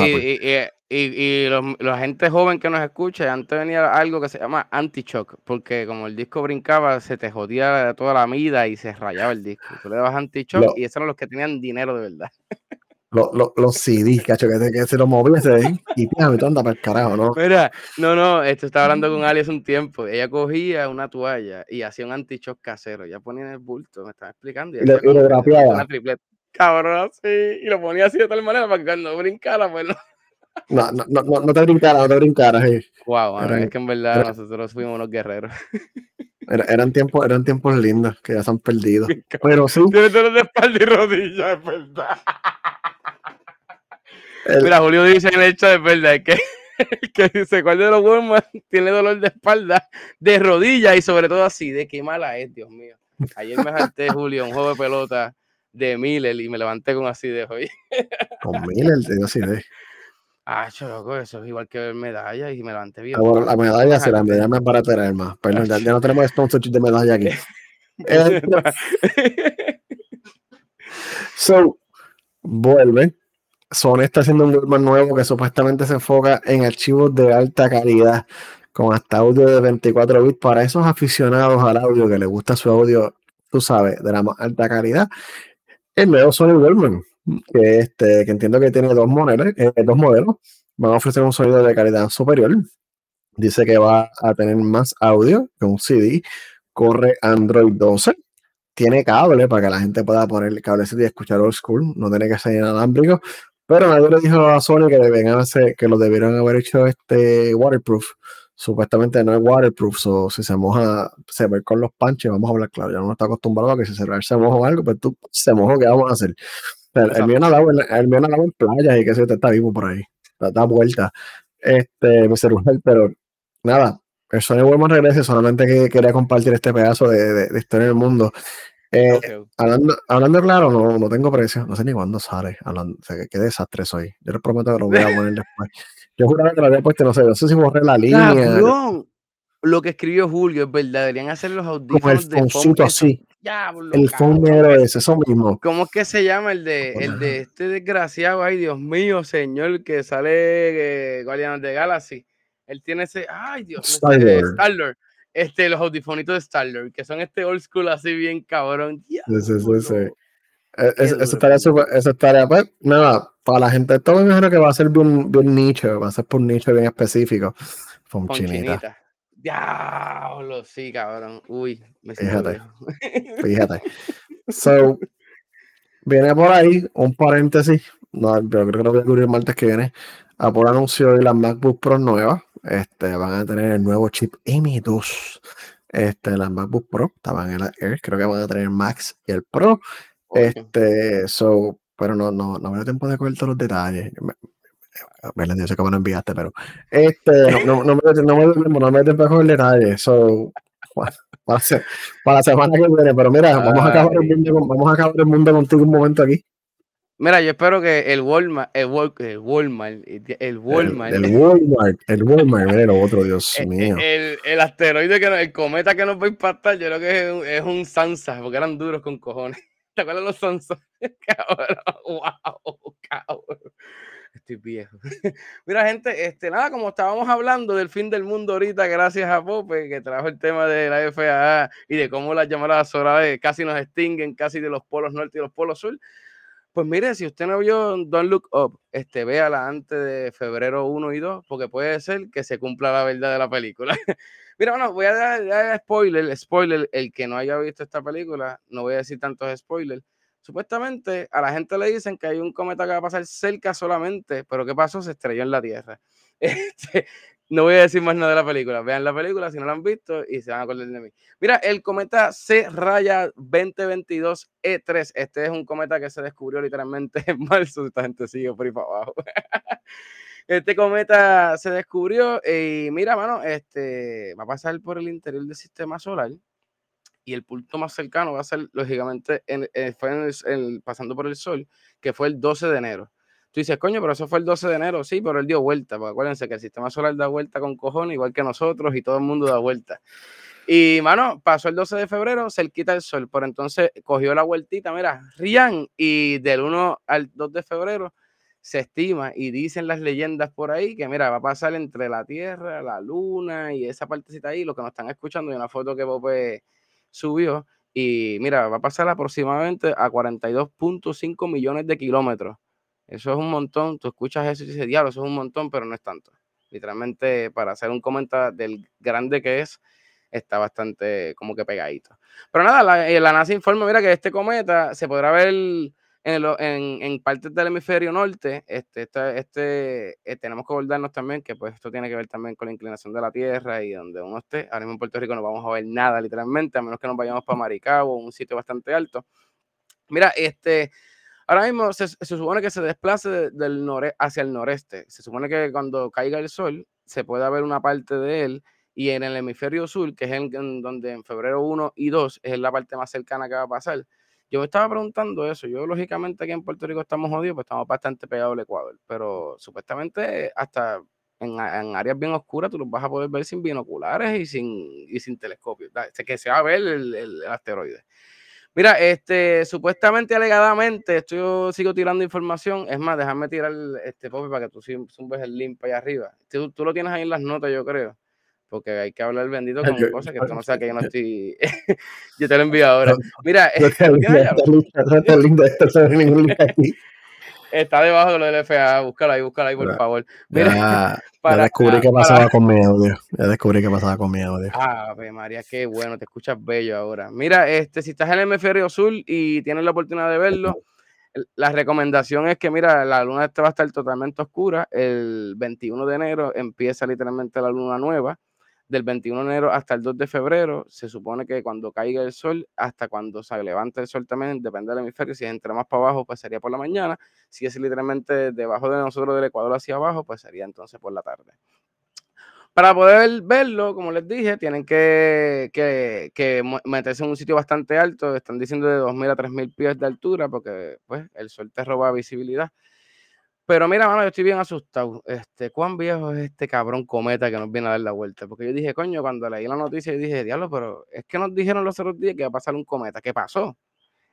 y, y, los, la gente joven que nos escucha, antes venía algo que se llama anti-shock, porque como el disco brincaba, se te jodía toda la vida y se rayaba el disco. Tú le dabas anti-shock y esos eran los que tenían dinero de verdad. Los, los, los CDs, cacho, que, que se los movía se y tía, me anda para el carajo, ¿no? Mira, no, no, esto estaba hablando con Ali hace un tiempo. Ella cogía una toalla y hacía un anti-shock casero. Ella ponía en el bulto, me estaba explicando. Y, le, Una tripleta. Cabrón, sí. Y lo ponía así de tal manera para que cuando brincara, pues no. No, no, no, no te brincara, no te brincara. Sí. Wow, es que en verdad nosotros fuimos unos guerreros. eran, tiempos, eran tiempos lindos que ya se han perdido. Pero sí. Tiene dolor de espalda y rodilla, es verdad. Mira, Julio dice en el chat, es verdad, que, que dice, ¿cuál de los Walmart tiene dolor de espalda, de rodilla y sobre todo así? De qué mala es, Dios mío. Ayer me salté, Julio, un juego de pelota de Miller y me levanté con así de hoy. Con Miller, te así de. Ah, loco, eso es igual que ver medalla y me levanté bien. Ah, la medalla se la medalla más para traer más. Perdón, ya, no tenemos sponsorship de medalla aquí. Eh, so, vuelve. Sony está haciendo un Walkman nuevo que supuestamente se enfoca en archivos de alta calidad, con hasta audio de 24 bits para esos aficionados al audio que les gusta su audio, tú sabes, de la más alta calidad. El nuevo Sony Walkman que, este, que entiendo que tiene dos modelos, eh, dos modelos, van a ofrecer un sonido de calidad superior. Dice que va a tener más audio que un CD, corre Android 12, tiene cable para que la gente pueda poner el cable CD y escuchar old school, no tiene que ser inalámbrico, pero nadie le dijo a Sony que, hacer, que lo debieron haber hecho este waterproof. Supuestamente no es waterproof, so, si se moja, se ve con los panches, vamos a hablar claro, ya no está acostumbrado a que si se, se moja algo, pues tú se moja, ¿qué vamos a hacer? el, el mío nadaba en playas y que se está vivo por ahí. Da, vuelta. Este, mi celular, pero nada. el Sony Walmart regrese, solamente que quería compartir este pedazo de, de, historia en el mundo. Eh, hablando, hablando, claro, no, no, tengo precio, no sé ni cuándo sale. Hablando, o sea, qué, desastre soy. Yo les prometo que lo voy a poner después. Yo juraba que lo había puesto, no sé, no sé si borré la línea. Lo que escribió Julio es verdad, deberían hacer los audífonos de fondo así. el fondo ese, eso mismo. ¿Cómo es que se llama el de, el de este desgraciado? Ay, Dios mío, señor, que sale eh, Guardianes de Galaxy. Él tiene ese, ay Dios, Star-Lord. Este, los audifonitos de Star-Lord, que son este old school así bien cabrón. sí, sí, sí, sí. E, eso estaría eso estaría, pues, nada, para la gente, todo me imagino que va a ser bien, bien nicho, va a ser por un nicho bien específico. Con, chinita. Diablo, sí, cabrón. Uy, me Fíjate. Fíjate. So, viene por ahí un paréntesis. No, yo creo que lo voy a cubrir el martes que viene. Apple anunció hoy las MacBook Pro nuevas. Este, van a tener el nuevo chip M2. Este, las MacBook Pro estaban en la Air. Creo que van a tener Max y el Pro. Este, so, pero no, no, no me da tiempo de coger todos los detalles. Me, yo sé cómo lo enviaste, pero este, no, no, no, me, no, me, no me tiempo de coger detalles. So, para, para, la semana que viene, pero mira, vamos a acabar el mundo, vamos a acabar el mundo contigo un momento aquí. Mira, yo espero que el Walmart, el, Walmart, el Walmart, el Walmart, el, Walmart, el Walmart, mira otro, Dios mío. El, el, asteroide, que el cometa que nos va a impactar, yo creo que es un, es un Sansa, porque eran duros con cojones. ¿Te acuerdas los Sansa? cabrón, wow, cabrón. Estoy viejo. Mira, gente, este, nada, como estábamos hablando del fin del mundo ahorita, gracias a Pope, que trajo el tema de la FAA y de cómo las llamadas solares casi nos extinguen, casi de los polos norte y los polos sur pues mire, si usted no vio Don't Look Up, este, véala antes de febrero 1 y 2, porque puede ser que se cumpla la verdad de la película. Mira, bueno, voy a dar, spoiler, spoiler, el que no haya visto esta película, no voy a decir tantos spoilers. Supuestamente a la gente le dicen que hay un cometa que va a pasar cerca solamente, pero ¿qué pasó? Se estrelló en la Tierra. Este, no voy a decir más nada de la película. Vean la película si no la han visto y se van a acordar de mí. Mira, el cometa C Raya 2022 E3. Este es un cometa que se descubrió literalmente en marzo. Esta gente sigue por ahí para abajo. Este cometa se descubrió y mira, mano, este va a pasar por el interior del sistema solar y el punto más cercano va a ser, lógicamente, en, eh, fue pasando por el Sol, que fue el 12 de enero. Tú dices, coño, pero eso fue el 12 de enero, sí, pero él dio vuelta, porque acuérdense que el sistema solar da vuelta con cojones, igual que nosotros, y todo el mundo da vuelta. Y, mano, pasó el 12 de febrero, se quita el sol, por entonces cogió la vueltita, mira, Rian, y del 1 al 2 de febrero se estima y dicen las leyendas por ahí que, mira, va a pasar entre la Tierra, la Luna y esa partecita ahí, lo que nos están escuchando, y una foto que Pope subió, y mira, va a pasar aproximadamente a 42.5 millones de kilómetros eso es un montón. Tú escuchas eso y dices, diablo, eso es un montón, pero no es tanto. Literalmente, para hacer un comentario del grande que es, está bastante como que pegadito. Pero nada, la, eh, la NASA informa, mira, que este cometa se podrá ver en, en, en partes del hemisferio norte. Este, este, este tenemos que acordarnos también que pues esto tiene que ver también con la inclinación de la Tierra y donde uno esté. Ahora mismo en Puerto Rico no vamos a ver nada, literalmente, a menos que nos vayamos para Maricabo, un sitio bastante alto. Mira, este, Ahora mismo se, supone que se desplace del nore, hacia el noreste. Se supone que cuando caiga el sol se pueda ver una parte de él y en el hemisferio sur, que es en, donde en febrero 1 y 2 es la parte más cercana que va a pasar. Yo me estaba preguntando eso. Yo, lógicamente, aquí en Puerto Rico estamos jodidos, pues estamos bastante pegados al Ecuador. Pero supuestamente, hasta en, áreas bien oscuras, tú los vas a poder ver sin binoculares y sin, y sin telescopio. Que se va a ver el asteroide. Mira, este, supuestamente, alegadamente, estoy, sigo tirando información. Es más, déjame tirar este popi para que tú zumbes el link para allá arriba. Tú, tú, lo tienes ahí en las notas, yo creo. Porque hay que hablar bendito con cosas que tú no sabes que yo no estoy. yo te lo envío ahora. Mira, este, Está debajo de lo del FA, búscalo ahí, búscalo ahí, por favor. Mira, ya, para, descubrí qué pasaba con mi audio. Ya descubrí qué pasaba con mi audio. Ah, María, qué bueno, te escuchas bello ahora. Mira, este, si estás en el hemisferio sur y tienes la oportunidad de verlo, la recomendación es que, mira, la luna esta va a estar totalmente oscura. El 21 de enero empieza literalmente la luna nueva del 21 de enero hasta el 2 de febrero, se supone que cuando caiga el sol, hasta cuando se levante el sol también, depende del hemisferio, si es entre más para abajo, pues sería por la mañana, si es literalmente debajo de nosotros del Ecuador hacia abajo, pues sería entonces por la tarde. Para poder verlo, como les dije, tienen que, que, meterse en un sitio bastante alto. Están diciendo de 2.000 a 3.000 pies de altura porque pues, el sol te roba visibilidad. Pero mira, mano, yo estoy bien asustado. Este, ¿Cuán viejo es este cabrón cometa que nos viene a dar la vuelta? Porque yo dije, coño, cuando leí la noticia, yo dije, diablo, pero es que nos dijeron los otros días que iba a pasar un cometa. ¿Qué pasó?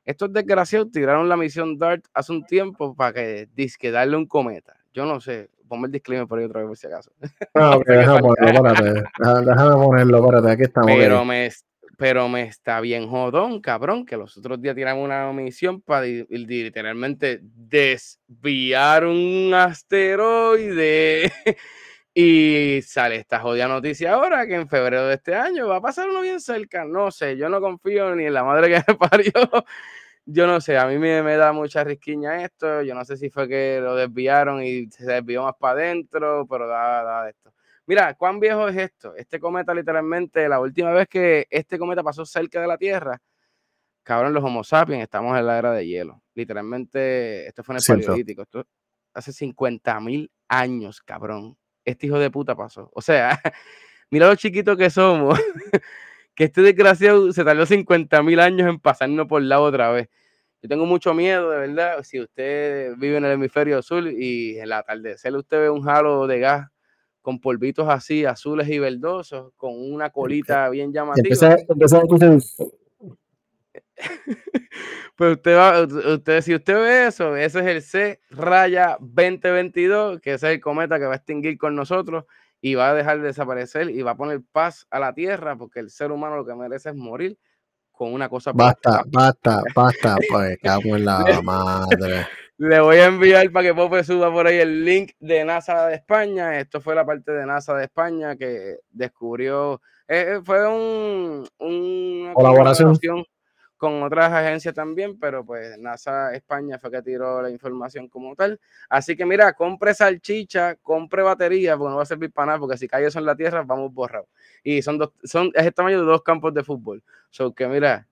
Estos desgraciados tiraron la misión DART hace un tiempo para que disque darle un cometa. Yo no sé, ponme el disclaimer por ahí otra vez por si acaso. No, déjame ponerlo, espérate. Déjame ponerlo, espérate, aquí estamos. Pero me, pero me está bien jodón, cabrón, que los otros días tiramos una misión para literalmente desviar un asteroide. Y sale esta jodida noticia ahora que en febrero de este año va a pasar uno bien cerca. No sé, yo no confío ni en la madre que me parió yo no sé, a mí me, me, da mucha risquiña esto. Yo no sé si fue que lo desviaron y se desvió más para adentro, pero da, da esto. Mira, ¿cuán viejo es esto? Este cometa, literalmente, la última vez que este cometa pasó cerca de la Tierra, cabrón, los Homo sapiens, estamos en la era de hielo. Literalmente, esto fue en el Paleolítico. Esto hace 50 mil años, cabrón. Este hijo de puta pasó. O sea, mira lo chiquitos que somos. que este desgraciado se tardó 50 mil años en pasarnos por lado otra vez. Yo tengo mucho miedo, de verdad. Si usted vive en el hemisferio sur y en la atardecer usted ve un halo de gas con polvitos así, azules y verdosos, con una colita bien llamativa. pues usted va, usted, si usted ve eso, ese es el C raya 2022, que ese es el cometa que va a extinguir con nosotros y va a dejar de desaparecer y va a poner paz a la tierra porque el ser humano lo que merece es morir con una cosa. Basta, basta, basta, pues cago en la madre. Le voy a enviar para que Pope suba por ahí el link de NASA de España. Esto fue la parte de NASA de España que descubrió, eh, eh, fue un, una colaboración con otras agencias también, pero pues NASA España fue que tiró la información como tal. Así que mira, compre salchicha, compre batería, porque no va a servir para nada, porque si cae eso en la tierra, vamos borrados. Y son dos, son, es el tamaño de dos campos de fútbol. So que mira,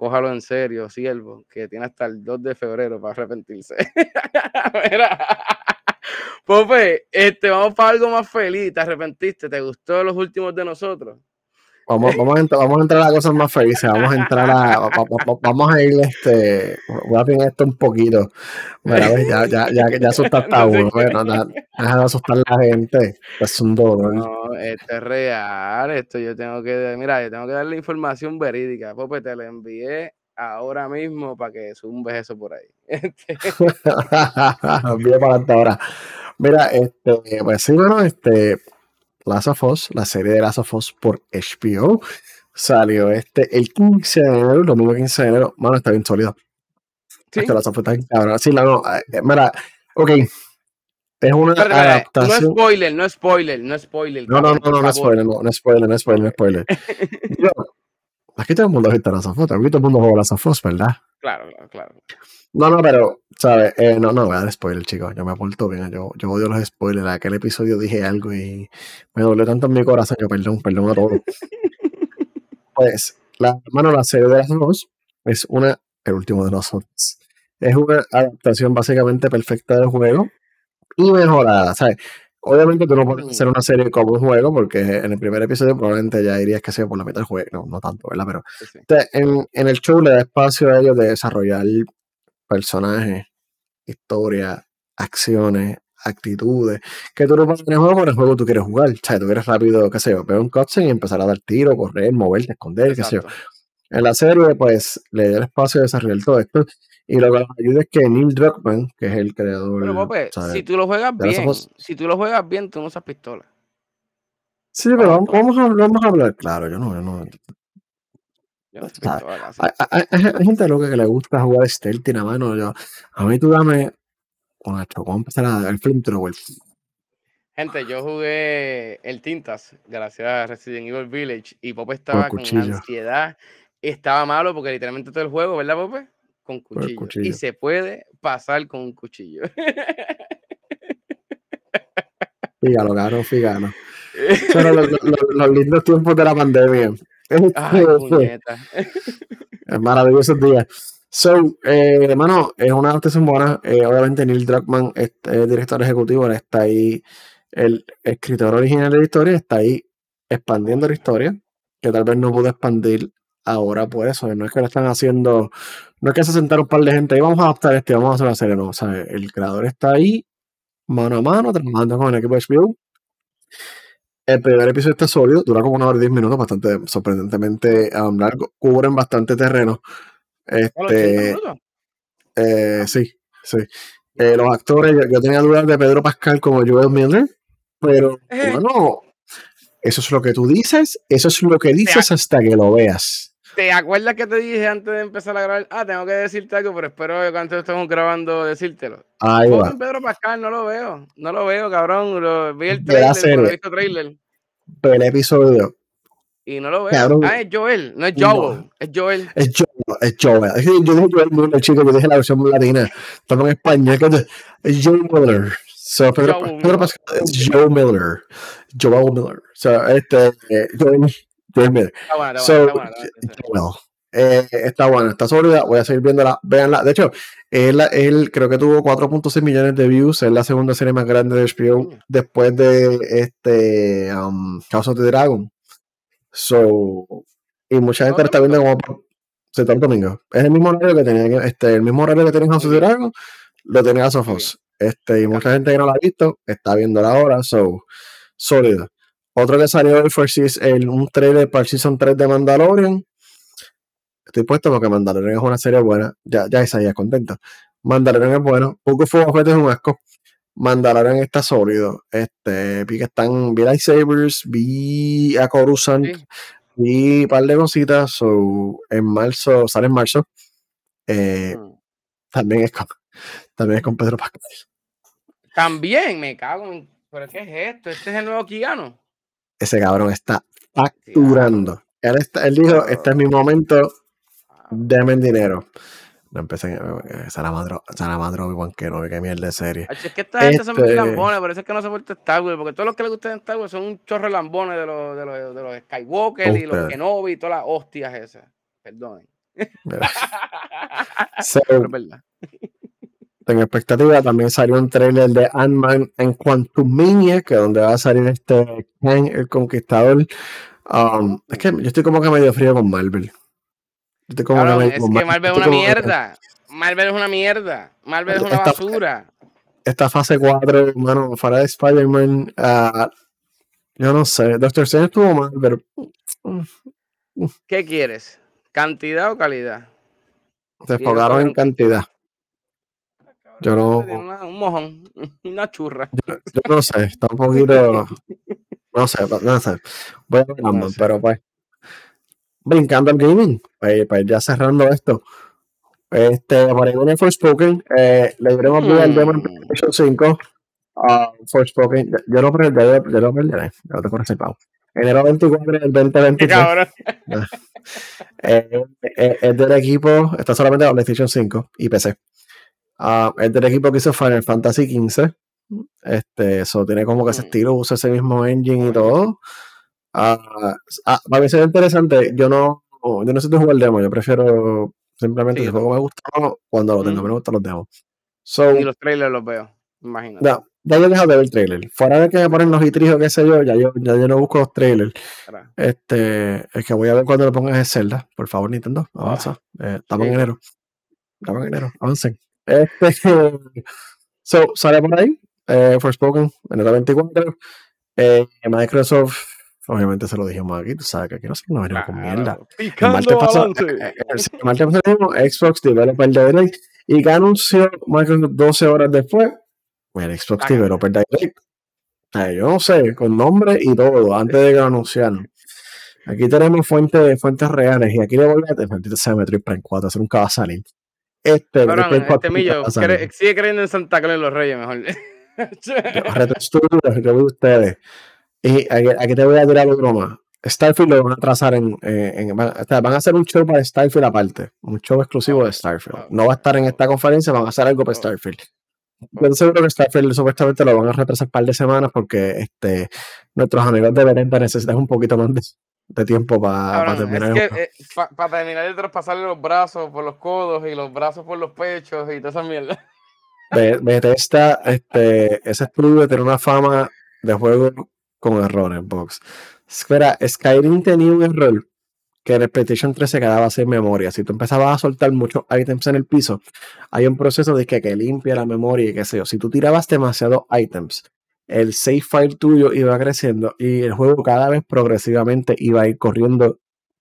cójalo en serio, siervo, que tiene hasta el 2 de febrero para arrepentirse. Pope, este, vamos para algo más feliz. ¿Te arrepentiste? ¿Te gustó los últimos de nosotros? Vamos, vamos, a entrar, vamos a entrar a cosas más felices, vamos a entrar a, vamos a ir, este, voy a poner esto un poquito. Mira, ya, ya, ya, ya asustaste a uno, bueno, deja de asustar a la gente, es un dolor. No, esto es real, esto yo tengo que, mira, yo tengo que darle información verídica, Pope, te la envié ahora mismo para que zumbes eso por ahí. Envíe para adelante ahora. Mira, este, pues sí, bueno, este, Last of Us, la serie de Last of Us por HBO. Salió este el 15 de enero, el domingo 15 de enero. Mano, está bien sólido. ¿Sí? Este Last of Us está cabrón. Sí, no, eh, eh, mira, ok. Es una adaptación. No spoiler, no spoiler, no spoiler. No, no, no, no, no spoiler, no, no spoiler, no spoiler, no spoiler. aquí todo el mundo ha visto Last of Us, aquí todo el mundo juega Last of Us, ¿verdad? Claro, claro, claro. No, no, pero, ¿sabes? Eh, no, no voy a dar spoiler, chicos. Yo me aporto bien. Yo, yo odio los spoilers. En aquel episodio dije algo y me dolió tanto en mi corazón. Yo, perdón, perdón a todos. pues, la, hermano, la serie de las dos es una, el último de nosotros. Es una adaptación básicamente perfecta del juego y mejorada, ¿sabes? Obviamente tú no puedes hacer una serie como un juego, porque en el primer episodio probablemente ya dirías que sea por la mitad del juego. No, no tanto, ¿verdad? Pero en, en, el show le da espacio a ellos de desarrollar personajes, historia, acciones, actitudes, que tú no puedes tener juego, pero el juego tú quieres jugar. O sea, tú quieres rápido, qué sé yo, ver un cutscene y empezar a dar tiro, correr, moverte, esconder, qué sé yo. En la serie, pues, le da el espacio de desarrollar todo esto. Y lo que nos ayuda es que Neil Druckmann, que es el creador. Pero, Pope, si tú lo juegas bien, si tú lo juegas bien, tú no usas pistola. Sí, pero vamos, vamos, a, vamos a hablar claro. Yo no, yo no, hay, gente loca que le gusta jugar stealth y nada yo, a mí tú dame con vamos a empezar el flamethrower. Gente, yo jugué el Tintas, gracias a Resident Evil Village, y Pope estaba con ansiedad. Estaba malo porque literalmente todo el juego, ¿verdad, Pope? Con cuchillo. Y se puede pasar con un cuchillo. Fígalo, caro, fígalo. Pero los, los lindos tiempos de la pandemia. Ay, es maravilloso día. So, eh, hermano, es una adaptación buena. Eh, obviamente, Neil Druckmann, es, director ejecutivo, él está ahí el escritor original de la historia está ahí expandiendo la historia, que tal vez no pudo expandir ahora por eso. No es que lo están haciendo, no es que se sentaron un par de gente y vamos a adaptar este, vamos a hacer una serie, no. O sea, el creador está ahí, mano a mano, trabajando con el equipo de HBO. El primer episodio está sólido, dura como una hora y diez minutos, bastante sorprendentemente um, largo, cubren bastante terreno. Este, eh, sí, sí. Eh, los actores, yo, tenía dudas de Pedro Pascal como Joel Miller, pero bueno, eso es lo que tú dices, eso es lo que dices hasta que lo veas. ¿Te acuerdas que te dije antes de empezar a grabar? Ah, tengo que decirte algo, pero espero que cuando estemos grabando decírtelo. Ahí va. Pedro Pascal, no lo veo. No lo veo, cabrón. Lo, vi el trailer, he visto trailer. Pero el episodio. Y no lo veo. ah, es Joel, no es Joel, es Joel. Es Joel, es Joel. Es que yo dije Joel el chico, yo dije la versión latina. Estamos en español, es Joel Miller. So, Pedro, Joe Pedro Pascal es Joe Miller. Joel Miller. So, este, Joel, Miller. Está bueno, está so. Está. Eh, está bueno, está sólida. Voy a seguir viéndola. Véanla. De hecho, él, él creo que tuvo 4.6 millones de views. Es la segunda serie más grande de HBO después de este um, House of the Dragon. So, y mucha gente está viendo como Santo Domingo. Es el mismo horario que tenía este, el mismo horario que tenía House of the Dragon, lo tenía Sofos. Este, y mucha gente que no la ha visto está viendo la hora, so, sólida. Otro que salió fue el, un trailer para el Season 3 de Mandalorian. Estoy puesto porque Mandalorian es una serie buena. Ya, ya Isaías contenta. Mandalorian es bueno. Poco Fuego es un asco. Mandalorian está sólido. Este, vi que están, vi lightsabers, vi a Coruscant, vi un par de cositas. So, en marzo, sale en marzo. Eh, mm. también, es con, también es con Pedro Pascal. También me cago en. ¿Pero qué es esto? ¿Este es el nuevo Kigano? Ese cabrón está facturando. Él, está, él dijo: Este es mi momento, dame el dinero. No empecé a Salamadro, Salamadro Igual que no, qué mierda de serie. Es que esta gente son muy este lambones, por eso es que no se vuelve Star Wars, porque todos los que les gustan Star Wars son un chorro de lambones de los, de los, de los Skywalker y los Kenobi y todas las hostias esas. Perdonen. so, verdad en expectativa. También salió un trailer de Ant-Man en Quantumania, que es donde va a salir este Kang el Conquistador. Um, es que yo estoy como que medio frío con Marvel. es que Marvel es una mierda. Marvel es una mierda. Marvel es una basura. Esta fase 4, hermano, fuera de Spider-Man, uh, yo no sé. Doctor Strange estuvo mal, pero. ¿Qué quieres? ¿Cantidad o calidad? Se enfocaron en cantidad. Yo no. un mojón, una churra. Yo, no sé, está un poquito. No sé, no sé. Voy a ver pero pues. Brincando al gaming, pues, pues, ya cerrando esto. Este, por ahí viene Forspoken. Eh, le diremos mm. el demo en PlayStation 5. Uh, Forspoken. Yo lo perdí, yo, lo perderé. Yo te corres el pavo. Enero 24 del 2023. eh, eh, es del equipo, está solamente en PlayStation 5 y PC. Uh, es del equipo que hizo Final Fantasy XV. Este, eso tiene como que ese mm. estilo, usa ese mismo engine y todo. Uh, uh, a ser interesante. Yo no, yo no sé jugar el demo, yo prefiero simplemente si el juego me gusta cuando lo tengo, me gustan los demos. y los trailers los veo, imagínate. Ya, ya yo he dejado de ver el trailer. Fuera de que me ponen los itrijos, qué sé yo, ya yo, ya yo no busco los trailers. Este, es que voy a ver cuando lo pongas en Zelda. Por favor, Nintendo, avanza. Eh, estamos en enero. Estamos en enero, avancen. Este, so, sale por ahí, eh, Forspoken, en el 24. Eh, Microsoft, obviamente se lo dijimos aquí, tú sabes que aquí no se nos venimos con mierda. El martes pasado, eh, el martes pasado Xbox Developer Direct y que anunció Microsoft 12 horas después, el Xbox Developer Direct. yo no sé, con nombre y todo, antes de que lo anunciaran. Aquí tenemos fuentes, fuentes reales y aquí le voy a defender ese Metroid Prime 4, hacer un cabasalín. Este, este millo, sigue creyendo en Santa Claus y los Reyes, mejor. Yo ustedes. Y aquí, te voy a tirar otro más. Starfield lo van a trazar en, en, van, a hacer un show para Starfield aparte, un show exclusivo de Starfield. No va a estar en esta conferencia, van a hacer algo para Starfield. Yo seguro que Starfield supuestamente lo van a retrasar un par de semanas porque este, nuestros amigos de Berenta necesitan un poquito más de, de tiempo para terminar. Es que, eh, para terminar de traspasarle los brazos por los codos y los brazos por los pechos y toda esa mierda. Bethesda, este, ese estudio tiene una fama de juego con errores, box. Espera, Skyrim tenía un error que en el PlayStation 3 se quedaba sin memoria. Si tú empezabas a soltar muchos items en el piso, hay un proceso de que, que limpia la memoria y qué sé yo. Si tú tirabas demasiados items, el save file tuyo iba creciendo y el juego cada vez progresivamente iba a ir corriendo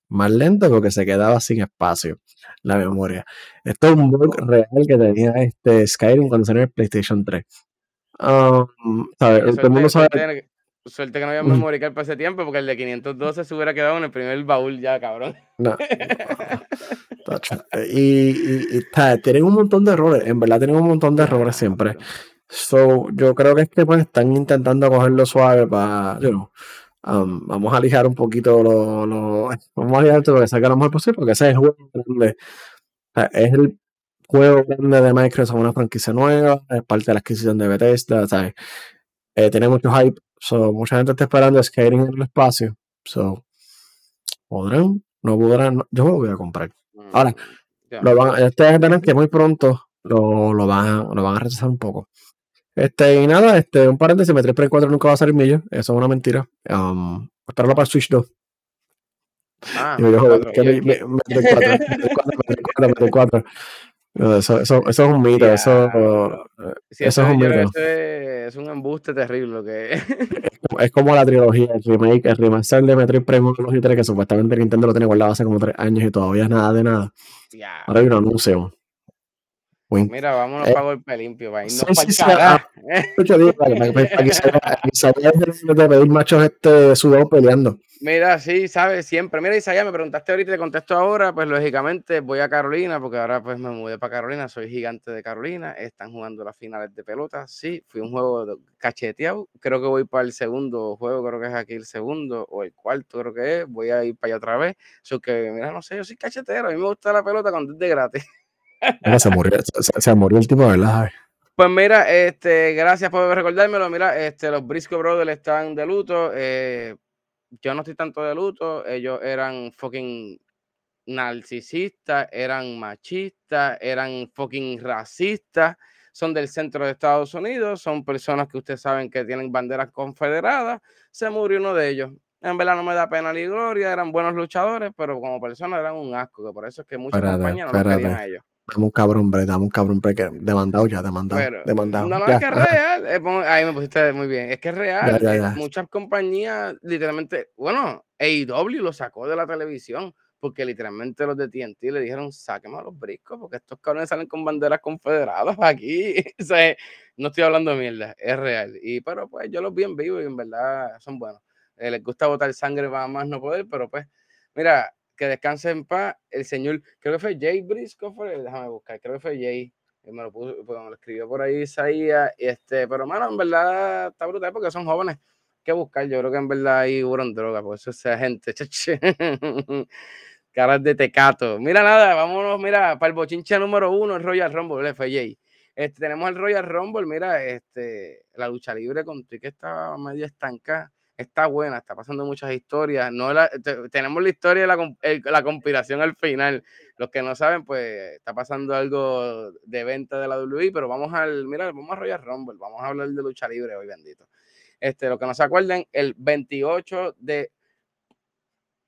más lento porque se quedaba sin espacio la memoria. Esto es un bug real que tenía este Skyrim cuando salió el PlayStation 3. Um, Todo el mundo sabe. Suerte que no había memory card para ese tiempo, porque el de 512 se hubiera quedado en el primer baúl ya, cabrón. No. y, y, tienen un montón de errores, en verdad tienen un montón de errores siempre. So, yo creo que es que pues están intentando cogerlo suave para, you um, vamos a alijar un poquito lo, lo vamos a alijar todo que salga lo mejor posible, porque ese es el juego grande. es el juego grande de Microsoft, una franquicia nueva, es parte de la adquisición de Bethesda, ¿sabes? Eh, tiene mucho hype, So, mucha gente está esperando Skyrim en el espacio. So, podrán, no podrán, yo me lo voy a comprar. Mm, Ahora, lo van, ustedes verán que muy pronto lo, lo, van, lo van a rechazar un poco. Este, y nada, este, un paréntesis, Metroid Prime 4 nunca va a salir millo, eso es una mentira. Um, espéralo para Switch 2. Ah, Metroid 4, eso, eso, eso, es un mito, eso, eso es un mito. es un embuste terrible. Que... es, como la trilogía, el remake, el remaster de Metroid Prime 1 y 3, que supuestamente Nintendo lo tiene guardado hace como tres años y todavía es nada de nada. Ahora hay un anuncio. Mira, vámonos eh, para golpe limpio, para irnos sí, sí, para de pedir machos este sudado peleando. Mira, sí, sabes, siempre. Mira, Isaías, me preguntaste ahorita y te contesto ahora, pues lógicamente voy a Carolina, porque ahora pues me mudé para Carolina, soy gigante de Carolina, están jugando las finales de pelota, sí, fui un juego cacheteado, creo que voy para el segundo juego, creo que es aquí el segundo, o el cuarto creo que es, voy a ir para allá otra vez, eso que, mira, no sé, yo soy cachetero, a mí me gusta la pelota cuando es de gratis se, murió, se, murió el tipo, ¿verdad? Pues mira, este, gracias por recordármelo. Mira, este, los Briscoe Brothers están de luto. Eh, yo no estoy tanto de luto. Ellos eran fucking narcisistas, eran machistas, eran fucking racistas. Son del centro de Estados Unidos. Son personas que ustedes saben que tienen banderas confederadas. Se murió uno de ellos. En verdad no me da pena ni gloria, eran buenos luchadores, pero como personas eran un asco, que por eso es que muchos compañeros no querían a ellos. Dame un cabrón, hombre, dame un cabrón, hombre, que demandado ya, demandado, demandado. No, no, es que es real. Eh, ahí me pusiste muy bien. Es que es real. Eh, muchas compañías, literalmente, bueno, AEW lo sacó de la televisión porque literalmente los de TNT le dijeron, sáqueme a los briscos, porque estos cabrones salen con banderas confederadas aquí. o sea, no estoy hablando de mierda, es real. Y pero pues yo los vi en vivo y en verdad son buenos. Eh, les gusta botar sangre para más no poder, pero pues, mira, que descanse en paz el señor, creo que fue Jay Briscoe, déjame buscar, creo que fue Jay, me lo, puso, pues, me lo escribió por ahí Isaías, este, pero mano, en verdad está brutal porque son jóvenes, que buscar, yo creo que en verdad ahí hubo droga, por eso esa gente, caras de tecato, mira nada, vámonos, mira, para el bochinche número uno, el Royal Rumble, fue Jay. Este, tenemos el Royal Rumble, mira, este, la lucha libre con que estaba medio estancada está buena, está pasando muchas historias. No tenemos la historia de la, la, conspiración al final. Los que no saben, pues está pasando algo de venta de la WWE, pero vamos al, mira, vamos a Royal Rumble, vamos a hablar de lucha libre hoy, bendito. Este, lo que no se acuerden, el 28 de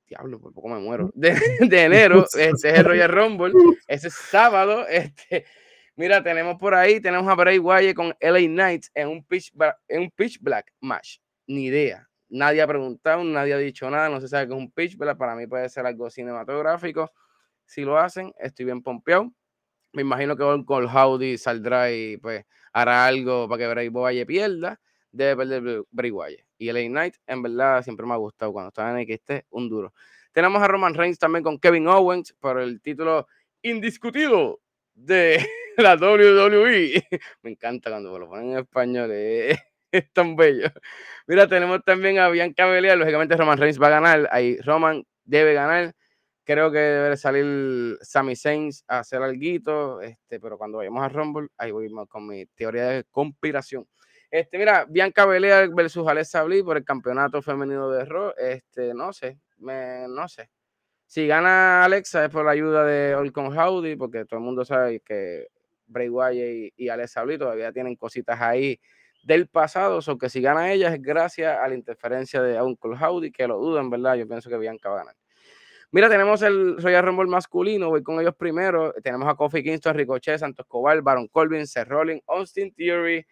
diablo, por poco me muero, de, de enero, este es el Royal Rumble, ese es sábado, este, mira, tenemos por ahí, tenemos a Bray Wyatt con LA Knights en un pitch, en un pitch black match, ni idea, Nadie ha preguntado, nadie ha dicho nada, no se sabe qué es un pitch, ¿verdad? Para mí puede ser algo cinematográfico. Si lo hacen, estoy bien pompeado. Me imagino que con Howdy saldrá y pues hará algo para que Bray Wyatt pierda. Debe perder Bray Wyatt. Y el Knight, en verdad, siempre me ha gustado cuando estaba en XT, un duro. Tenemos a Roman Reigns también con Kevin Owens por el título indiscutido de la WWE. Me encanta cuando lo ponen en español. Eh. Es tan bello. Mira, tenemos también a Bianca Belair. Lógicamente, Roman Reigns va a ganar. Ahí Roman debe ganar. Creo que debe salir Sami Zayn a hacer algo. Este, pero cuando vayamos a Rumble, ahí voy con mi teoría de conspiración. Este, mira, Bianca Belair versus Alexa Bliss por el campeonato femenino de Raw. Este, no sé, me, no sé. Si gana Alexa es por la ayuda de Olcon Howdy, porque todo el mundo sabe que Bray Wyatt y, y Alexa Bliss todavía tienen cositas ahí del pasado, o que si gana ella es gracias a la interferencia de Uncle Howdy, que lo dudan, ¿verdad? Yo pienso que Bianca va a ganar. Mira, tenemos el Royal Rumble masculino, voy con ellos primero. Tenemos a Kofi Kingston, Ricochet, Santos Escobar, Baron Corbin, Seth Rollins, Austin Theory,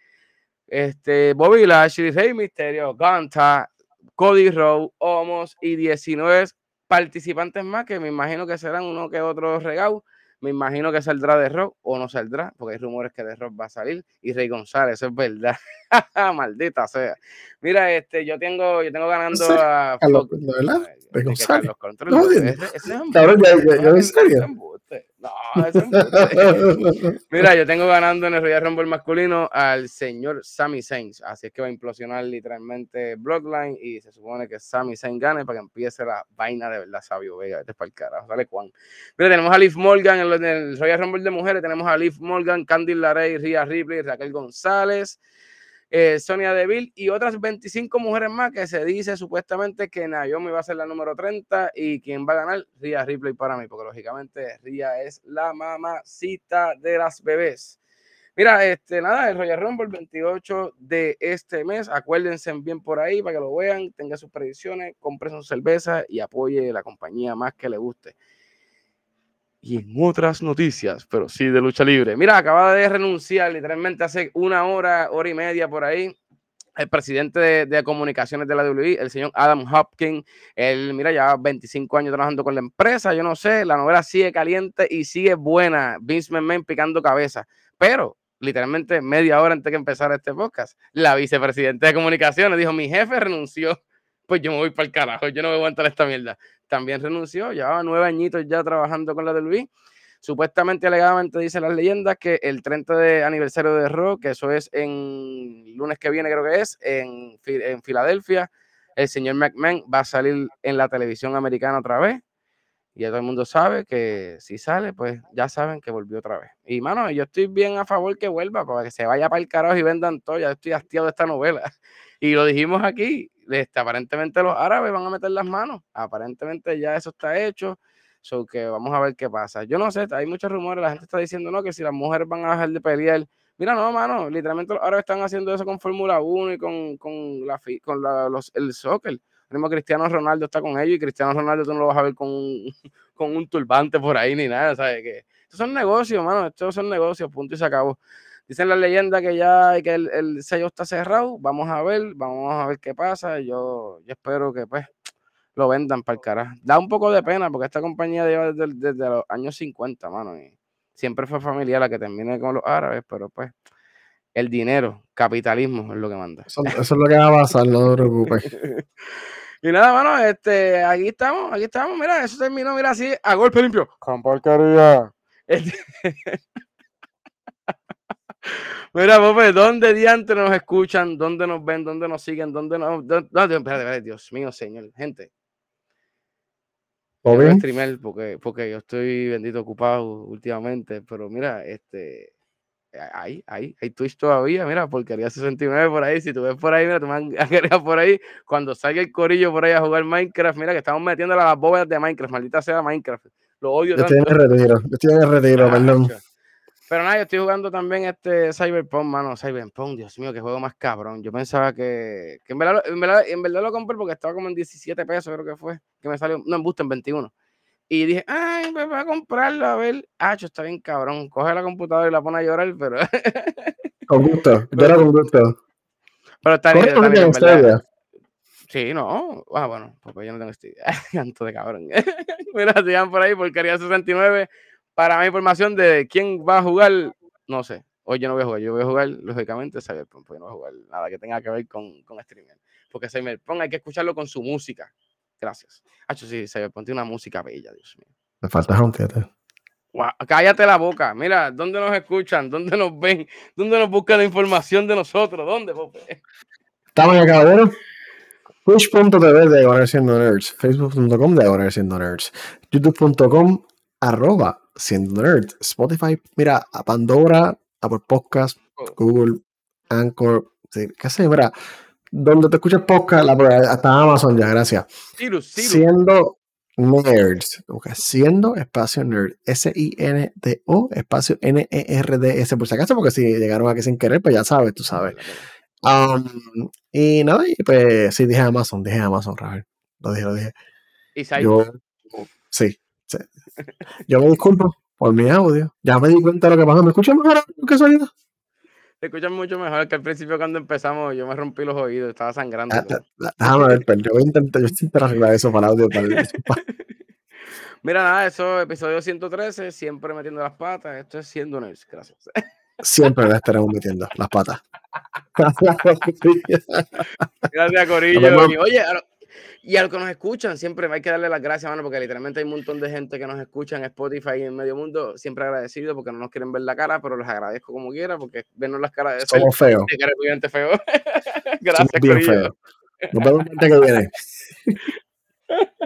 este, Bobby Lashley, Rey Mysterio, Ganta, Cody Rowe, Omos y 19 participantes más que me imagino que serán uno que otro regalo me imagino que saldrá de Rock o no saldrá, porque hay rumores que de Rock va a salir. Y Rey González, eso es verdad. Maldita sea. Mira, este, yo tengo, yo tengo ganando a. ¿verdad? Rey González. No, ya, en serio. No, Mira, yo tengo ganando en el Royal Rumble masculino al señor Sami Zayn. Así es que va a implosionar literalmente Bloodline y se supone que Sami Zayn gane para que empiece la vaina de verdad, Sabio Vega. Este es para el carajo. Dale, Juan. Mira, tenemos a Liv Morgan en el, Royal Rumble de mujeres. Tenemos a Liv Morgan, Candy Larey, Ria Ripley, Raquel González. Eh, Sonia Deville y otras 25 mujeres más que se dice supuestamente que Naomi va a ser la número 30 y quien va a ganar, Ria Ripley para mí, porque lógicamente Ria es la mamacita de las bebés. Mira, este, nada, el Royal Rumble 28 de este mes. Acuérdense bien por ahí para que lo vean, tenga sus predicciones, compre su cerveza y apoye la compañía más que le guste y en otras noticias, pero sí de lucha libre. Mira, acaba de renunciar literalmente hace una hora, hora y media por ahí, el presidente de, comunicaciones de la WWE, el señor Adam Hopkins. Él, mira, ya 25 años trabajando con la empresa, yo no sé, la novela sigue caliente y sigue buena. Vince McMahon picando cabeza, pero literalmente media hora antes que empezar este podcast, la vicepresidenta de comunicaciones dijo, mi jefe renunció, pues yo me voy para el carajo, yo no voy a aguantar esta mierda también renunció, llevaba nueve añitos ya trabajando con la del Luis. Supuestamente, alegadamente, dice las leyendas que el 30 de aniversario de Raw, que eso es en lunes que viene, creo que es, en, en Filadelfia, el señor McMahon va a salir en la televisión americana otra vez. Y ya todo el mundo sabe que si sale, pues ya saben que volvió otra vez. Y mano, yo estoy bien a favor que vuelva, para que se vaya para el carajo y vendan todo. Ya estoy hastiado de esta novela. Y lo dijimos aquí, este, aparentemente los árabes van a meter las manos. Aparentemente ya eso está hecho. So que vamos a ver qué pasa. Yo no sé, hay muchos rumores, la gente está diciendo no, que si las mujeres van a dejar de pelear. Mira, no, mano, literalmente los árabes están haciendo eso con Fórmula 1 y con, con, la, con los, el soccer. El Cristiano Ronaldo está con ellos y Cristiano Ronaldo tú no lo vas a ver con un, con un turbante por ahí ni nada, ¿sabes? Estos son negocios, mano, estos son negocios, punto y se acabó. Dicen la leyenda que ya que el, sello está cerrado. Vamos a ver, vamos a ver qué pasa. Yo, yo espero que pues lo vendan para el carajo. Da un poco de pena porque esta compañía lleva desde, los años 50, mano. Y siempre fue familiar la que termine con los árabes, pero pues el dinero, capitalismo es lo que manda. Eso, es lo que va a pasar, no te preocupes. y nada, mano, este, aquí estamos, aquí estamos. Mira, eso terminó, mira, así, a golpe limpio. Con porquería. Este, Mira, Pope, ¿dónde diantre nos escuchan? ¿Dónde nos ven? ¿Dónde nos siguen? ¿Dónde nos.? espérate, Dios mío, señor. Gente. Voy streamer porque, porque yo estoy bendito ocupado últimamente, pero mira, este. Ahí, ahí, hay Twitch todavía, mira, porquería 69 por ahí. Si tú ves por ahí, mira, tú me por ahí. Cuando salga el corillo por ahí a jugar Minecraft, mira que estamos metiendo las bóvedas de Minecraft, maldita sea Minecraft. Lo odio yo Estoy en retiro, yo estoy en retiro, ah, perdón. Pero nada, yo estoy jugando también este Cyberpunk, mano. Cyberpunk, Dios mío, qué juego más cabrón. Yo pensaba que, que en, verdad, en, verdad, lo compré porque estaba como en 17 pesos, creo que fue. Que me salió, no, en Busto en 21. Y dije, ay, me voy a comprarlo, a ver. Ah, está bien cabrón. Coge la computadora y la pone a llorar, pero. con gusto, llora con gusto. Pero está bien, está bien, ¿verdad? Sí, no. Ah, bueno, porque yo no tengo este. Canto de cabrón. Mira, sigan por ahí, porquería 69 para mi información de quién va a jugar, no sé. Hoy yo no voy a jugar, yo voy a jugar, lógicamente, Cyberpunk, porque no voy a jugar nada que tenga que ver con, con streaming. Porque Cyberpunk hay que escucharlo con su música. Gracias. Hacho, sí, Cyberpunk tiene una música bella, Dios mío. Me falta un wow, cállate la boca. Mira, ¿dónde nos escuchan? ¿Dónde nos ven? ¿Dónde nos buscan la información de nosotros? ¿Dónde, Pope? Estamos acá, bueno. Twitch.tv de Ahora Siendo Nerds, Facebook.com de Ahora Siendo Nerds, YouTube.com arroba siendo nerd. Spotify, mira, a Pandora, Apple Podcast, oh. Google, Anchor, qué sé, mira, donde te escuchas podcast, la, hasta Amazon ya, gracias. Siendo nerds, siendo espacio nerd, S-I-N-D-O, espacio N-E-R-D-S, por si acaso, porque si llegaron aquí sin querer, pues ya sabes, tú sabes. Um, y nada, y pues sí, dije Amazon, dije Amazon, Rafael. Lo dije, lo dije. ¿Y Yo, sí, sí. Yo me disculpo por mi audio. Ya me di cuenta de lo que pasa. ¿Me escuchan mejor que sonido? Te escuchan mucho mejor que al principio cuando empezamos. Yo me rompí los oídos, estaba sangrando. Ah, ah, déjame ver, pero yo voy a intentar, yo intentar arreglar eso para el audio. Mira, nada, eso, episodio 113, siempre metiendo las patas. Esto es siendo nerds, gracias. Siempre le estaremos metiendo las patas. gracias, Corillo. Y, oye, y a los que nos escuchan, siempre hay que darle las gracias, mano, porque literalmente hay un montón de gente que nos escucha en Spotify y en medio mundo. Siempre agradecido porque no nos quieren ver la cara, pero les agradezco como quiera, porque vernos las caras de Somos feos. feo. gracias, Corillo. Nos vemos que viene.